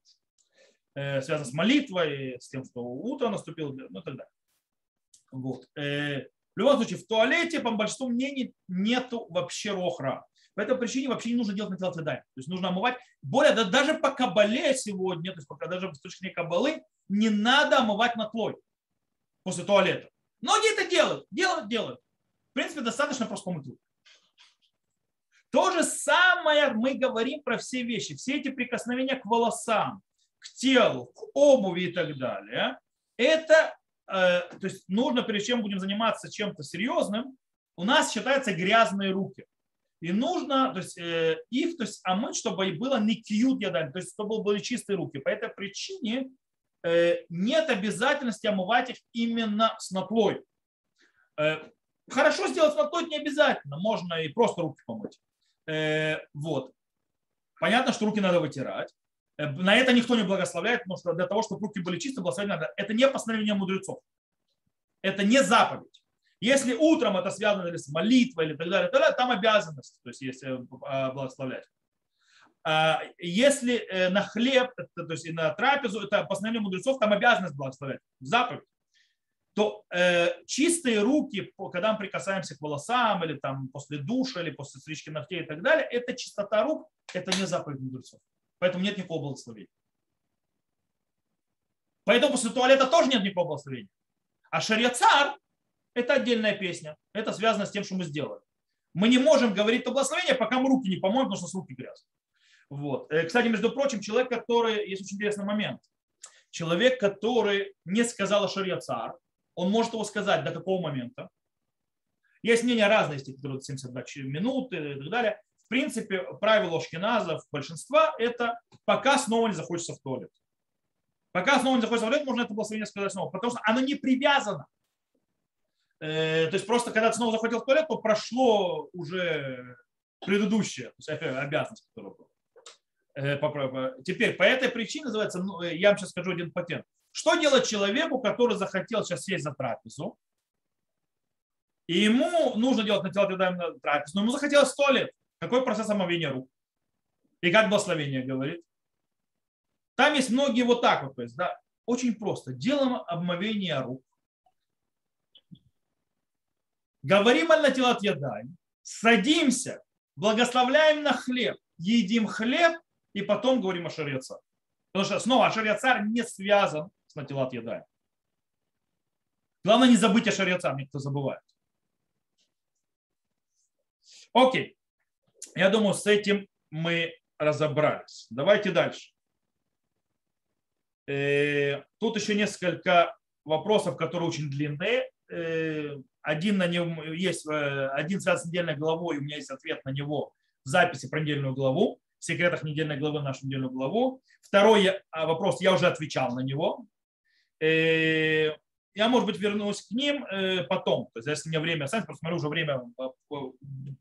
э, связано с молитвой, с тем, что утро наступило, ну и так далее. Вот. В любом случае, в туалете, по большинству мнений, нету вообще рохра. По этой причине вообще не нужно делать на телоцветание. То есть нужно омывать. Более, да, даже по кабале сегодня, то есть пока даже с точки зрения кабалы, не надо омывать на тлой после туалета. Многие это делают, делают, делают. В принципе, достаточно просто помыть руки. То же самое мы говорим про все вещи, все эти прикосновения к волосам, к телу, к обуви и так далее. Это, э, то есть нужно, перед чем будем заниматься чем-то серьезным, у нас считаются грязные руки. И нужно то есть, э, их то есть, омыть, чтобы было не кьют ядами, то есть чтобы были чистые руки. По этой причине э, нет обязательности омывать их именно с наплой. Хорошо сделать наплой не обязательно, можно и просто руки помыть. Э, вот. Понятно, что руки надо вытирать. Э, на это никто не благословляет, потому что для того, чтобы руки были чистые, благословлять надо. Это не постановление мудрецов. Это не заповедь. Если утром это связано с молитвой или так далее, тогда там обязанность, то есть если э, благословлять. А если на хлеб, то есть на трапезу, это постановление мудрецов, там обязанность благословлять, заповедь то э, чистые руки, когда мы прикасаемся к волосам, или там после душа, или после стрижки ногтей и так далее, это чистота рук, это не заповедь мудрецов. Поэтому нет никакого благословения. Поэтому после туалета тоже нет никакого благословения. А шариацар – это отдельная песня. Это связано с тем, что мы сделали. Мы не можем говорить о благословении, пока мы руки не помоем, потому что с руки грязные. Вот. Э, кстати, между прочим, человек, который, есть очень интересный момент. Человек, который не сказал о шариацар, он может его сказать до какого момента. Есть мнения разные, которые 72 минут и так далее. В принципе, правило шкиназов большинства – это пока снова не захочется в туалет. Пока снова не заходит в туалет, можно это благословение сказать снова, потому что оно не привязано. Э, то есть просто когда ты снова заходил в туалет, то прошло уже предыдущее, то есть обязанность, которая была. Э, теперь по этой причине называется, ну, э, я вам сейчас скажу один патент. Что делать человеку, который захотел сейчас сесть за трапезу, и ему нужно делать на тело на трапезу, но ему захотелось сто лет. Какой процесс омовения рук? И как благословение говорит? Там есть многие вот так вот, то есть, да, очень просто. Делаем обмовение рук. Говорим на тело отъедаем. Садимся, благословляем на хлеб, едим хлеб и потом говорим о шарица. Потому что снова шариацар не связан с натилат едаем. Главное не забыть о шариацар, никто забывает. Окей. Я думаю, с этим мы разобрались. Давайте дальше. Э, тут еще несколько вопросов, которые очень длинные. Э, один на нем есть, э, один связан с недельной главой, у меня есть ответ на него в записи про недельную главу, в секретах недельной главы нашу недельную главу. Второй вопрос, я уже отвечал на него. Я, может быть, вернусь к ним потом. То есть, если мне время останется, просто смотрю, уже время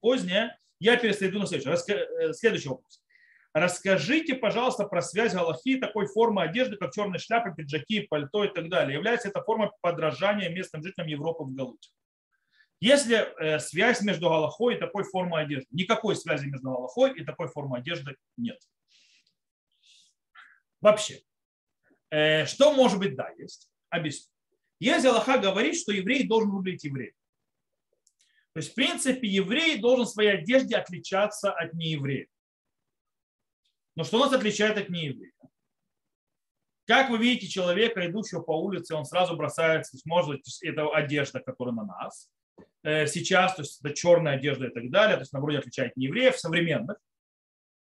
позднее, я перейду на следующий. Следующий вопрос. Расскажите, пожалуйста, про связь Галахи такой формы одежды, как черные шляпы, пиджаки, пальто и так далее. Является это формой подражания местным жителям Европы в Галуте? Если э, связь между Галахой и такой формой одежды? Никакой связи между Галахой и такой формой одежды нет. Вообще. Э, что может быть? Да, есть. Объясню. Если Аллаха говорит, что еврей должен выглядеть евреем. То есть, в принципе, еврей должен в своей одежде отличаться от нееврея. Но что нас отличает от нееврея? Как вы видите человека, идущего по улице, он сразу бросается, может быть, это одежда, которая на нас э, сейчас, то есть это черная одежда и так далее, то есть она вроде отличает неевреев современных.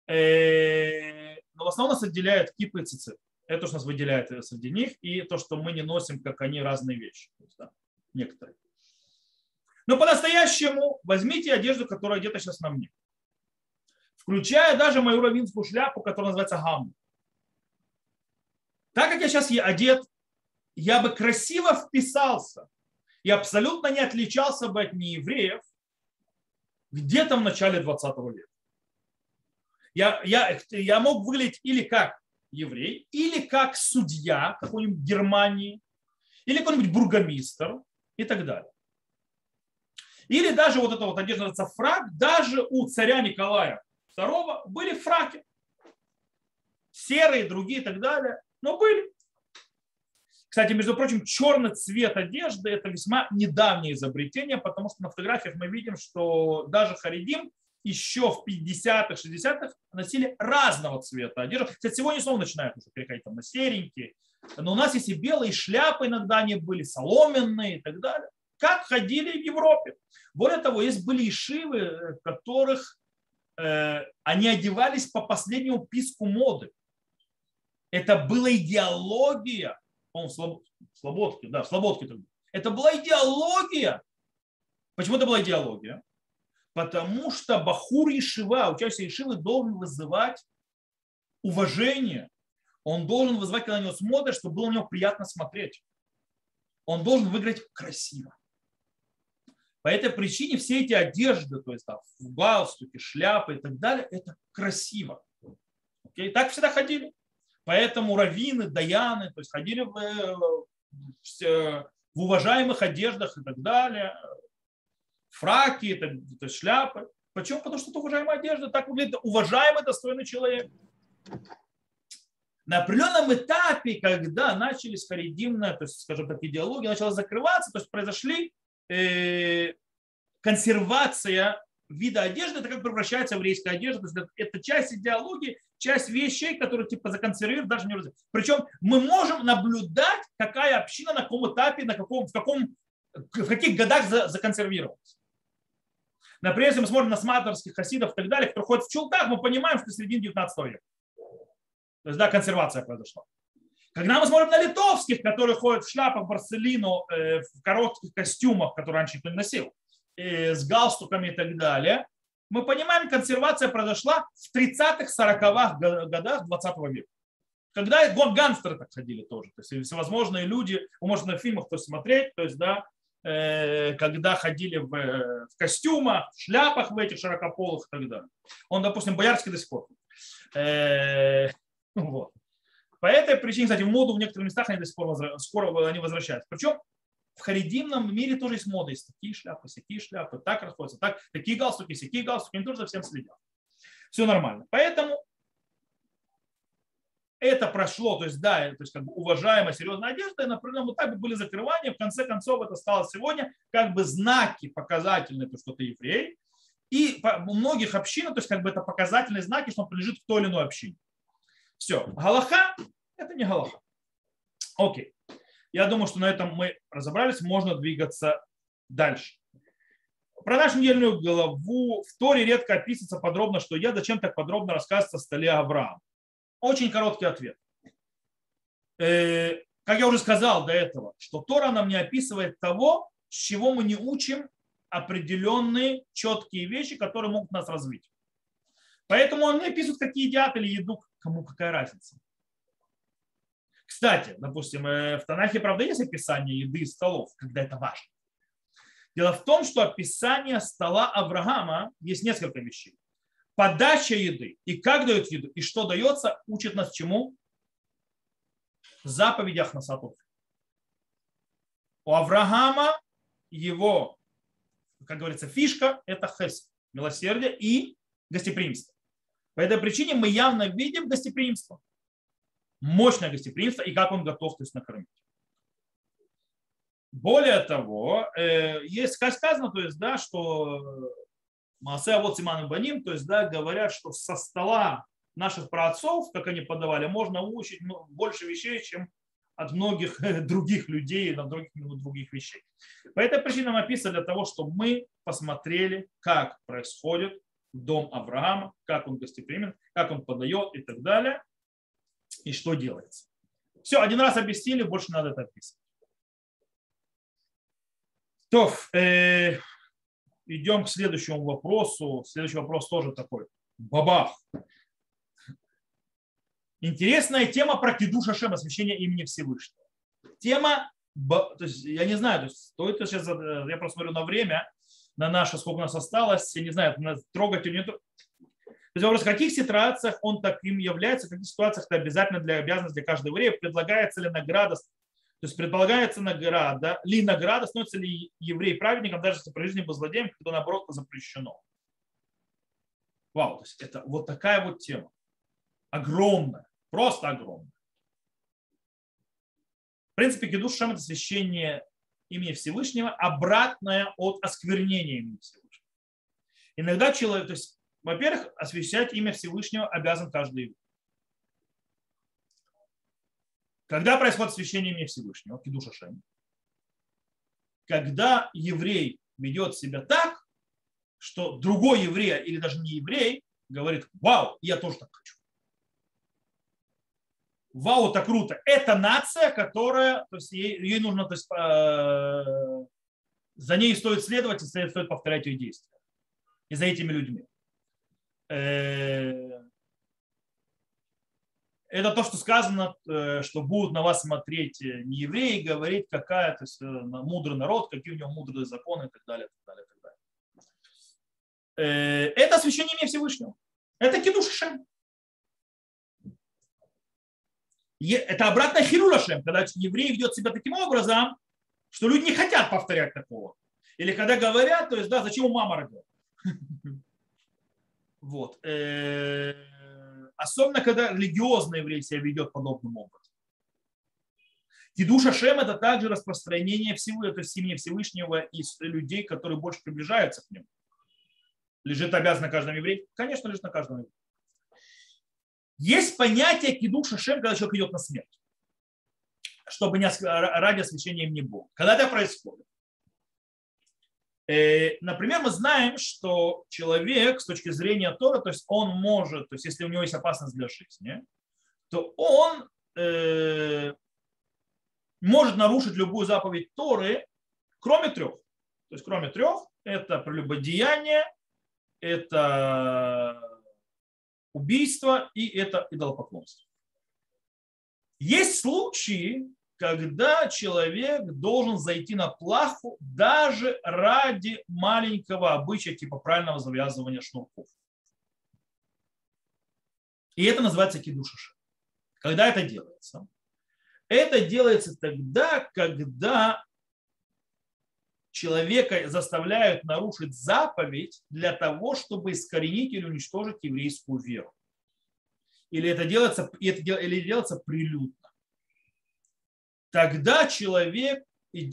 Э, но в основном нас отделяет кипы и цицит. Это, что нас выделяет среди них, и то, что мы не носим, как они, разные вещи. есть, да, некоторые. Но по-настоящему возьмите одежду, которая где-то сейчас на мне включая даже мою равинскую шляпу, которая называется гам. Так как я сейчас одет, я бы красиво вписался и абсолютно не отличался бы от неевреев где-то в начале 20 века. Я, я, я мог выглядеть или как еврей, или как судья какой-нибудь Германии, или какой-нибудь бургомистр и так далее. Или даже вот эта вот одежда называется фраг, даже у царя Николая второго были фраки. Серые, другие и так далее. Но были. Кстати, между прочим, черный цвет одежды – это весьма недавнее изобретение, потому что на фотографиях мы видим, что даже Харидим еще в 50-х, 60-х носили разного цвета одежды. Кстати, сегодня снова начинают уже переходить там на серенькие. Но у нас есть и белые шляпы иногда они были, соломенные и так далее. Как ходили в Европе. Более того, есть были ишивы, в которых Э, они одевались по последнему писку моды. Это была идеология. Он в Слободке, да, в Слободке. Это была идеология. Почему это была идеология? Потому что Бахур Ишива, учащийся Ишивы, должен вызывать уважение. Он должен вызывать, когда на него смотрят, чтобы было на него приятно смотреть. Он должен выиграть красиво. По этой причине все эти одежды, то есть там, в галстуке, шляпы и так далее, это красиво. Окей? Так всегда ходили. Поэтому раввины, даяны, то есть ходили в, э, в, в уважаемых одеждах и так далее, фраки, то есть шляпы. Почему? Потому что это уважаемая одежда, так выглядит уважаемый, достойный человек. На определенном этапе, когда начались харидимная, то есть, скажем так, идеология начала закрываться, то есть произошли Э, консервация вида одежды, это как превращается в еврейская одежда. То есть это часть идеологии, часть вещей, которые типа законсервируют, даже не разумеют. Причем мы можем наблюдать, какая община на каком этапе, на каком, в, каком, в каких годах законсервировалась. Например, если мы смотрим на сматорских хасидов и так далее, которые ходят в чулках, мы понимаем, что середина 19 века. То есть, да, консервация произошла. Когда мы смотрим на литовских, которые ходят в шляпах Барселину, э, в коротких костюмах, которые раньше никто не носил, э, с галстуками и так далее, мы понимаем, консервация произошла в 30-х, 40-х годах 20 века. когда гангстеры так ходили тоже, то есть всевозможные люди, вы на фильмах то смотреть, то есть, да, когда ходили в, в костюмах, в шляпах в этих широкополых и так далее. Он, допустим, боярский до сих пор. Э, вот. По этой причине, кстати, в моду в некоторых местах они до сих пор скоро они возвращаются. Причем в харидимном мире тоже есть мода. Есть такие шляпы, такие шляпы, так расходятся, так, такие галстуки, такие галстуки. Они тоже за всем следят. Все нормально. Поэтому это прошло, то есть да, то есть как бы уважаемая, серьезная одежда, и на определенном этапе были закрывания, в конце концов это стало сегодня как бы знаки показательные, то, что ты еврей, и у многих общин, то есть как бы это показательные знаки, что он принадлежит к той или иной общине. Все. Галаха – это не галаха. Окей. Я думаю, что на этом мы разобрались, можно двигаться дальше. Про нашу недельную главу в Торе редко описывается подробно, что я зачем так подробно рассказывается о столе Авраама. Очень короткий ответ. Э, как я уже сказал до этого, что Тора нам не описывает того, с чего мы не учим определенные четкие вещи, которые могут нас развить. Поэтому он не описывает, какие едят или еду, кому какая разница. Кстати, допустим, э, в Танахе, правда, есть описание еды и столов, когда это важно. Дело в том, что описание стола Авраама есть несколько вещей подача еды и как дают еду, и что дается, учит нас чему? Заповедях на сатов. У Авраама его, как говорится, фишка – это хес, милосердие и гостеприимство. По этой причине мы явно видим гостеприимство. Мощное гостеприимство и как он готов то есть, накормить. Более того, э, есть сказано, то есть, да, что Маасе вот Симан Баним, то есть да, говорят, что со стола наших праотцов, как они подавали, можно учить ну, больше вещей, чем от многих других людей, от других, других вещей. По этой причине нам описано для того, чтобы мы посмотрели, как происходит дом Авраама, как он гостеприимен, как он подает и так далее, и что делается. Все, один раз объяснили, больше надо это описывать. То, э, идем к следующему вопросу. Следующий вопрос тоже такой. Бабах. Интересная тема про Кидуш Ашем, освящение имени Всевышнего. Тема, то есть, я не знаю, то есть, стоит сейчас, я просто смотрю на время, на наше, сколько у нас осталось, я не знаю, трогать или нет. То есть вопрос, в каких ситуациях он таким является, в каких ситуациях это обязательно для обязанности для каждого еврея, предлагается ли награда то есть предполагается награда, ли награда, становится ли еврей праведником, даже если при жизни был злодеем, когда наоборот запрещено. Вау, то есть это вот такая вот тема. Огромная, просто огромная. В принципе, Кедуш Шем – это священие имени Всевышнего, обратное от осквернения имени Всевышнего. Иногда человек, то есть, во-первых, освящать имя Всевышнего обязан каждый еврей. Когда происходит священие имени Всевышнего, Кидуша Шем? Когда еврей ведет себя так, что другой еврей или даже не еврей говорит, вау, я тоже так хочу. Вау, это круто. Это нация, которая, то есть ей, ей нужно, то есть, э, за ней стоит следовать и стоит повторять ее действия. И за этими людьми. Э, это то, что сказано, э, что будут на вас смотреть э, не евреи, говорить, какая то есть, э, мудрый народ, какие у него мудрые законы и так далее. Так далее, так далее. Это освящение имя Всевышнего. Это кидуш Шем. Это обратно хирула Шем, когда еврей ведет себя таким образом, что люди не хотят повторять такого. Или когда говорят, то есть, да, зачем у мама родила. Вот. Особенно, когда религиозный еврей себя ведет подобным образом. Кидуша Шем – это также распространение всего, это семьи Всевышнего и людей, которые больше приближаются к нему. Лежит обязан на каждом еврее? Конечно, лежит на каждом еврее. Есть понятие кидуша Шем, когда человек идет на смерть, чтобы не ради освящения им не было. Когда это происходит? Э, например, мы знаем, что человек с точки зрения Тора, то есть он может, то есть если у него есть опасность для жизни, то он э, может нарушить любую заповедь Торы, кроме трех. То есть кроме трех, это прелюбодеяние, это убийство и это идолопоклонство. Есть случаи, когда человек должен зайти на плаху даже ради маленького обычая типа правильного завязывания шнурков. И это называется кидушиша. Когда это делается? Это делается тогда, когда человека заставляют нарушить заповедь для того, чтобы искоренить или уничтожить еврейскую веру. Или это делается, или делается прилюдно. Тогда человек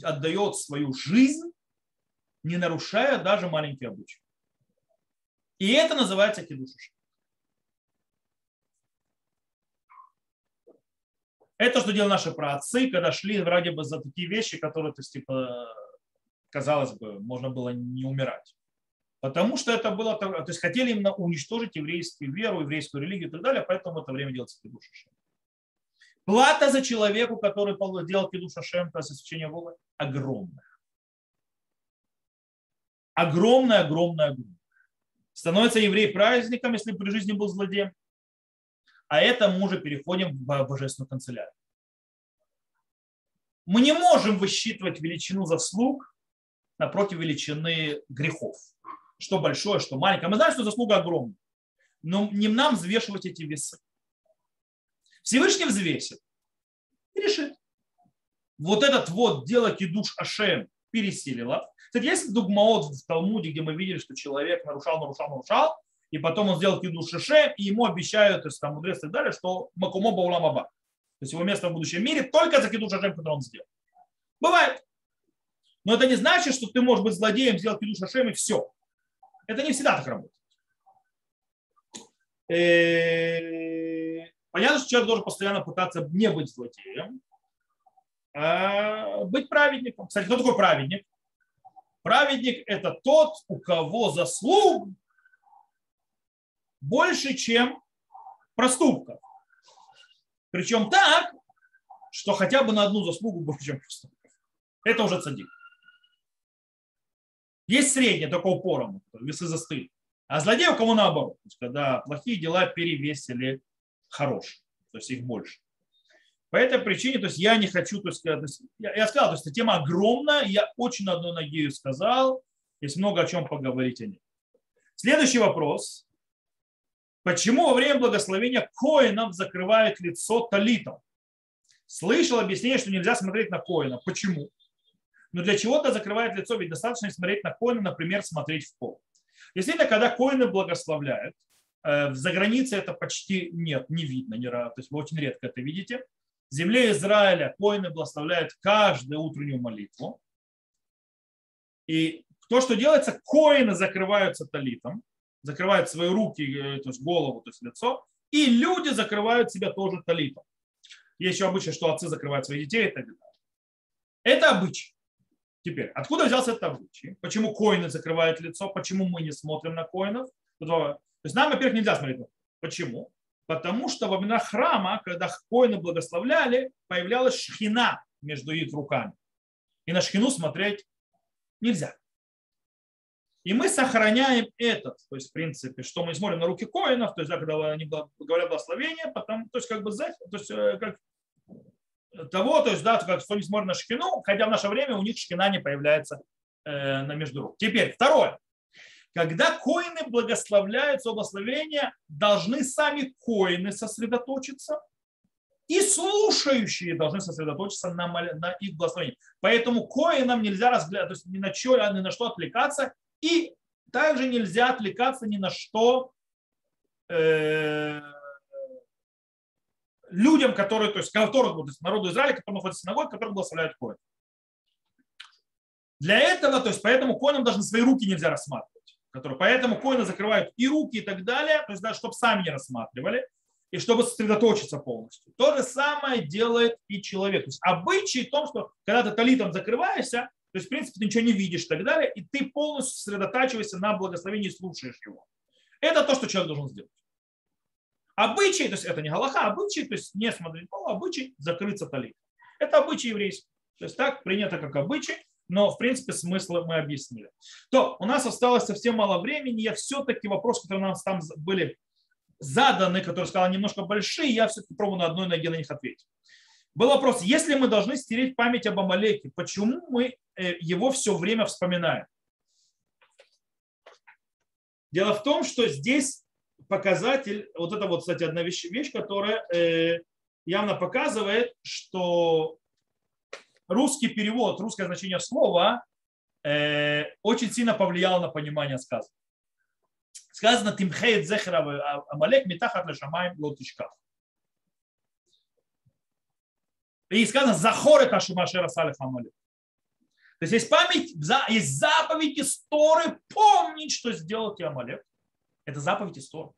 отдает свою жизнь, не нарушая даже маленький обычай. И это называется кедушиш. Это что делали наши праотцы, когда шли вроде бы за такие вещи, которые, то есть, типа, казалось бы, можно было не умирать. Потому что это было, то есть хотели именно уничтожить еврейскую веру, еврейскую религию и так далее, поэтому в это время делается кедушишем. Плата за человеку, который делал кидуш Ашем, то есть Бога, огромная. Огромная, огромная, огромная. Становится еврей праздником, если при жизни был злодеем. А это мы уже переходим в божественную канцелярию. Мы не можем высчитывать величину заслуг напротив величины грехов. Что большое, что маленькое. Мы знаем, что заслуга огромная. Но не нам взвешивать эти весы. Всевышний взвесит и решит. Вот этот вот дело кидуш Ашем пересилило. Кстати, есть дугмаот в Талмуде, где мы видели, что человек нарушал, нарушал, нарушал, и потом он сделал киду шише, и ему обещают, то есть там мудрец и так далее, что макумо баулам аба. То есть его место в будущем мире только за киду шашем, который он сделал. Бывает. Но это не значит, что ты можешь быть злодеем, сделать киду шашем и все. Это не всегда так работает. Понятно, что человек должен постоянно пытаться не быть злодеем, а быть праведником. Кстати, кто такой праведник? Праведник – это тот, у кого заслуг больше, чем проступков. Причем так, что хотя бы на одну заслугу больше, чем проступков. Это уже цадик. Есть среднее, такого поровну, весы застыли. А злодей у кого наоборот. То есть, когда плохие дела перевесили хорошие. То есть их больше. По этой причине, то есть я не хочу, то есть, я, я сказал, то есть тема огромная, я очень на одной ноге сказал, есть много о чем поговорить о ней. Следующий вопрос. Почему во время благословения коинов закрывает лицо талитом? Слышал объяснение, что нельзя смотреть на коина. Почему? Но для чего-то закрывает лицо, ведь достаточно смотреть на коина, например, смотреть в пол. Действительно, когда коины благословляют, за границей это почти нет, не видно, не, то есть вы очень редко это видите. В земле Израиля коины благословляют каждую утреннюю молитву. И то, что делается, коины закрываются талитом закрывают свои руки, э, то есть голову, то есть лицо, и люди закрывают себя тоже талитом. Есть еще обычай, что отцы закрывают своих детей и так далее. Это обычай. Теперь, откуда взялся этот обычай? Почему коины закрывают лицо? Почему мы не смотрим на коинов? То есть нам, во-первых, нельзя смотреть на Почему? Потому что во времена храма, когда коины благословляли, появлялась шхина между их руками. И на шхину смотреть нельзя. И мы сохраняем этот, то есть, в принципе, что мы смотрим на руки коинов, то есть, да, когда они говорят благословение, потом, то есть, как бы, то есть, э, как того, то есть, да, как что они смотрят на шкину, хотя в наше время у них шкина не появляется э, на между рук. Теперь, второе. Когда коины благословляются, благословения, должны сами коины сосредоточиться, и слушающие должны сосредоточиться на, на их благословении. Поэтому коинам нельзя разглядывать, то есть ни на, что, ни на что отвлекаться, и также нельзя отвлекаться ни на что э, людям, которые, то есть, которых, то есть народу Израиля, которые находятся в синагоге, которых благословляют коин. Для этого, то есть поэтому коинам даже свои руки нельзя рассматривать. Которые, поэтому коины закрывают и руки и так далее, то есть даже чтобы сами не рассматривали, и чтобы сосредоточиться полностью. То же самое делает и человек. То есть обычай в том, что когда ты талитом закрываешься, то есть, в принципе, ты ничего не видишь и так далее, и ты полностью сосредотачиваешься на благословении и слушаешь его. Это то, что человек должен сделать. Обычай, то есть это не галаха, обычай, то есть не смотреть пол, обычай закрыться талит. Это обычай еврейский. То есть так принято как обычай, но в принципе смысл мы объяснили. То у нас осталось совсем мало времени, я все-таки вопросы, которые у нас там были заданы, которые сказал немножко большие, я все-таки пробую на одной ноге на них ответить. Был вопрос, если мы должны стереть память об Амалеке, почему мы э, его все время вспоминаем? Дело в том, что здесь показатель, вот это вот, кстати, одна вещь, вещь которая э, явно показывает, что русский перевод, русское значение слова э, очень сильно повлияло на понимание сказанного. Сказано «Тимхейт зехера амалек митахат лешамаем лотишках». И сказано «Захор это шумашера салиф амалек». То есть есть память, есть заповедь истории помнить, что сделал тебе Амалек. Это заповедь истории.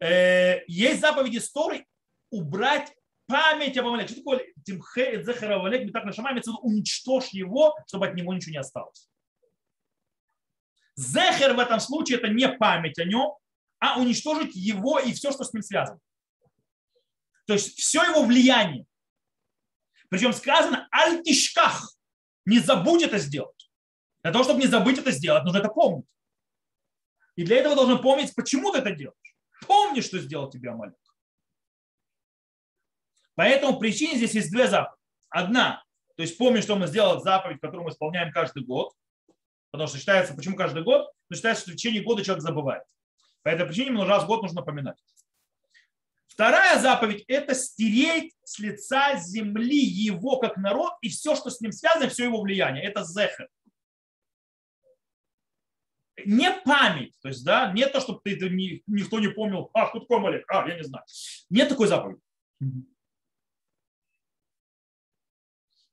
Э, есть заповедь истории убрать память об Амалеке. Что такое Тимхе Зехар Амалек, Митак Нашамай, уничтожь его, чтобы от него ничего не осталось. Зехер в этом случае это не память о нем, а уничтожить его и все, что с ним связано. То есть все его влияние. Причем сказано альтишках. Не забудь это сделать. Для того, чтобы не забыть это сделать, нужно это помнить. И для этого должен помнить, почему ты это делаешь. Помни, что сделал тебе Амалек. По этому причине здесь есть две заповеди. Одна, то есть помни, что мы сделали заповедь, которую мы исполняем каждый год. Потому что считается, почему каждый год? Потому считается, что в течение года человек забывает. По этой причине ему раз в год нужно поминать. Вторая заповедь – это стереть с лица земли его как народ и все, что с ним связано, все его влияние. Это зехер. Не память, то есть, да, не то, чтобы ты, никто не помнил, а, тут комалик, а, я не знаю. Нет такой заповеди.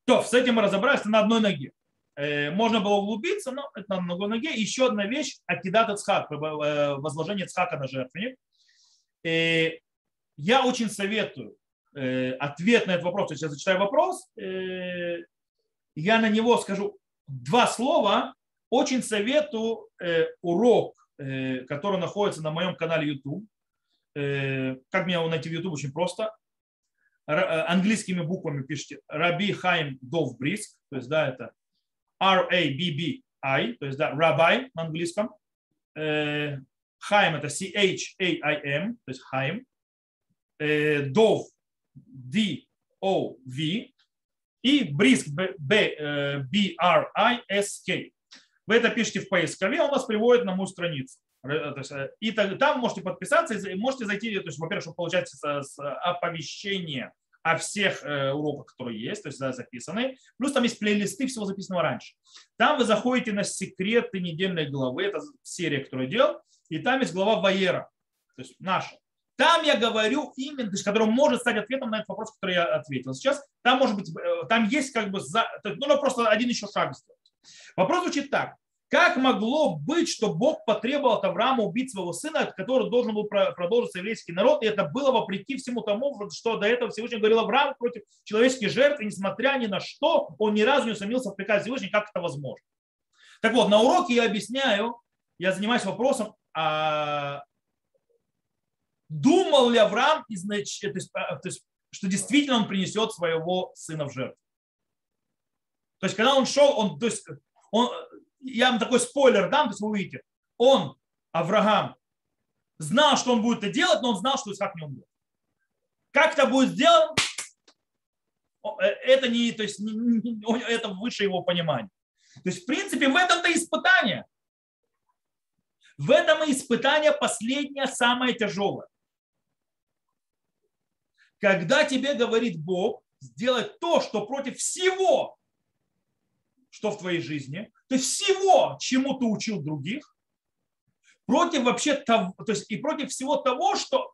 То, с этим мы разобрались, на одной ноге. Э, можно было углубиться, но это на одной ноге. Еще одна вещь, акидат Ицхак, э, возложение Ицхака на жертвенник. Э, я очень советую ответ на этот вопрос. Я зачитаю вопрос, я на него скажу два слова. Очень советую урок, который находится на моем канале YouTube. Как меня найти в YouTube? Очень просто. Э, английскими буквами пишите Раби Хайм Дов Бриск, то есть да, это R-A-B-B-I, то есть да, Rabbi на английском. Э, Хайм это C-H-A-I-M, то есть Хайм. Э, Дов, D-O-V, и Бриск, B-R-I-S-K. Вы это пишете в поискове, он вас приводит на мою страницу. Э, и там можете подписаться, можете зайти, то есть, во-первых, чтобы получать оповещение о всех уроках, которые есть, то есть да, записаны. Плюс там есть плейлисты всего записанного раньше. Там вы заходите на секреты недельной главы, это серия, которую я делал, и там есть глава Ваера, то есть наша. Там я говорю именно, то есть, который может стать ответом на этот вопрос, который я ответил сейчас. Там может быть, э, там есть как бы, за, нужно просто один еще шаг сделать. Вопрос звучит так. Как могло быть, что Бог потребовал от Авраама убить своего сына, который должен был продолжиться еврейский народ, и это было вопреки всему тому, что до этого Всевышний говорил Авраам против человеческих жертв, и несмотря ни на что, он ни разу не усомнился в приказе Всевышнего, как это возможно. Так вот, на уроке я объясняю, я занимаюсь вопросом, а думал ли Авраам, а, что действительно он принесет своего сына в жертву. То есть, когда он шел, он, то есть, он, я вам такой спойлер дам, то есть вы увидите, он, Авраам, знал, что он будет это делать, но он знал, что Исхак не умрет. Как это будет сделано, э, это не, то есть, это выше его понимания. То есть, в принципе, в этом-то испытание. В этом испытание последнее, самое тяжелое когда тебе говорит Бог сделать то, что против всего, что в твоей жизни, есть всего, чему ты учил других, против вообще того, то есть и против всего того, что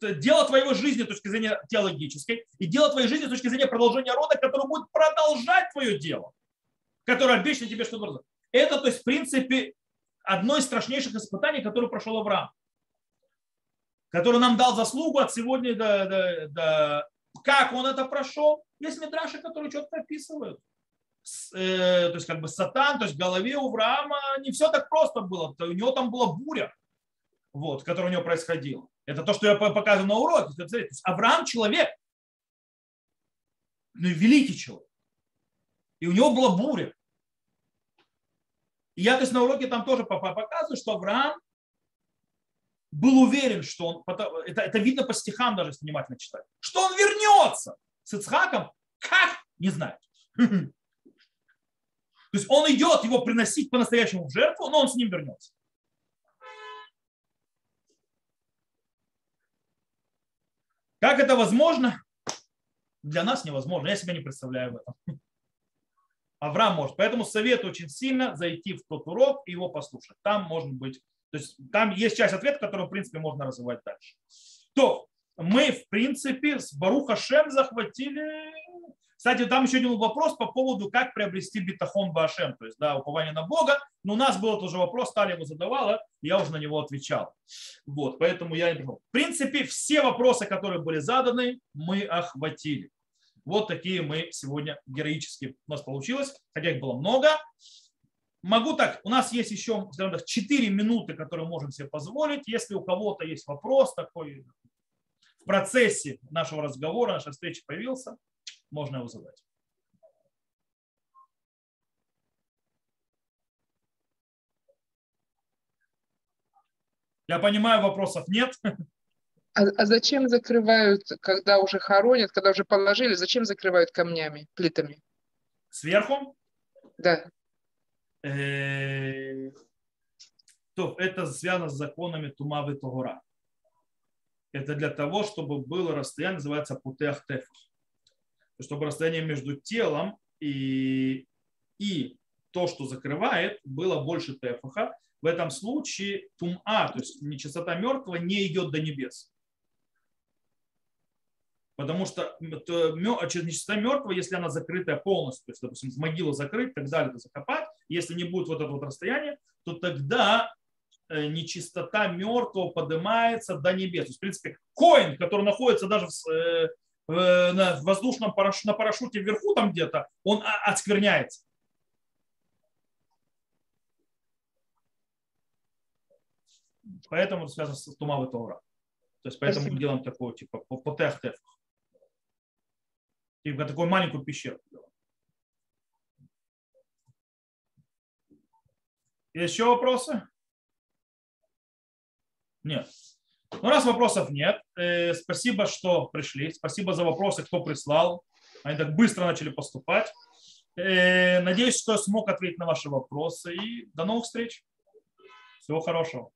дело твоей жизни с точки зрения теологической и дело твоей жизни с точки зрения продолжения рода, который будет продолжать твое дело, которое обещано тебе что-то. Это, то есть, в принципе, одно из страшнейших испытаний, которое прошел Авраам который нам дал заслугу от сегодня до, до, до... Как он это прошел? Есть медраши, которые четко описывают. Э, то есть как бы сатан, то есть в голове у Авраама не все так просто было. У него там была буря, вот, которая у него происходила. Это то, что я показываю на уроке. То есть Авраам человек, ну, великий человек. И у него была буря. И я то есть, на уроке там тоже показываю, что Авраам был уверен, что он, это, это видно по стихам даже, если внимательно читать, что он вернется с Ицхаком, как? Не знает. То есть он идет его приносить по-настоящему в жертву, но он с ним вернется. Как это возможно? Для нас невозможно. Я себя не представляю в этом. Авраам может. Поэтому советую очень сильно зайти в тот урок и его послушать. Там может быть, то есть там есть часть ответа, которую, в принципе, можно развивать дальше. То мы, в принципе, с Баруха Шем захватили кстати, там еще один вопрос по поводу, как приобрести битахон Башем, то есть да, упование на Бога. Но у нас был тоже вопрос, Таля его задавала, я уже на него отвечал. Вот, поэтому я не В принципе, все вопросы, которые были заданы, мы охватили. Вот такие мы сегодня героически у нас получилось, хотя их было много. Могу так, у нас есть еще, скажем так, 4 минуты, которые можем себе позволить. Если у кого-то есть вопрос такой в процессе нашего разговора, нашей встречи появился, можно его задать. Я понимаю, вопросов нет. А, а зачем закрывают, когда уже хоронят, когда уже положили, зачем закрывают камнями, плитами? Сверху? Да. Э, то это связано с законами Тумавы Тогора. Это для того, чтобы было расстояние, называется путех тефах чтобы расстояние между телом и, и то, что закрывает, было больше тефаха. В этом случае тума, то есть нечистота мертвого, не идет до небес. Потому что нечистота мертвого, если она закрытая полностью, то есть, допустим, могилу закрыть так далее, закопать, если не будет вот этого вот расстояния, то тогда э, нечистота мертвого поднимается до небес. То есть, в принципе, коин, который находится даже в Э, на воздушном параш, на парашюте вверху там где-то, он отскверняется. Поэтому это связано с тумавой Тора. То есть поэтому Спасибо. мы делаем такое, типа, по, по тех Типа такую маленькую пещеру. Еще вопросы? Нет. Ну, раз вопросов нет, э, спасибо, что пришли. Спасибо за вопросы, кто прислал. Они так быстро начали поступать. Э, надеюсь, что смог ответить на ваши вопросы. И до новых встреч. Всего хорошего.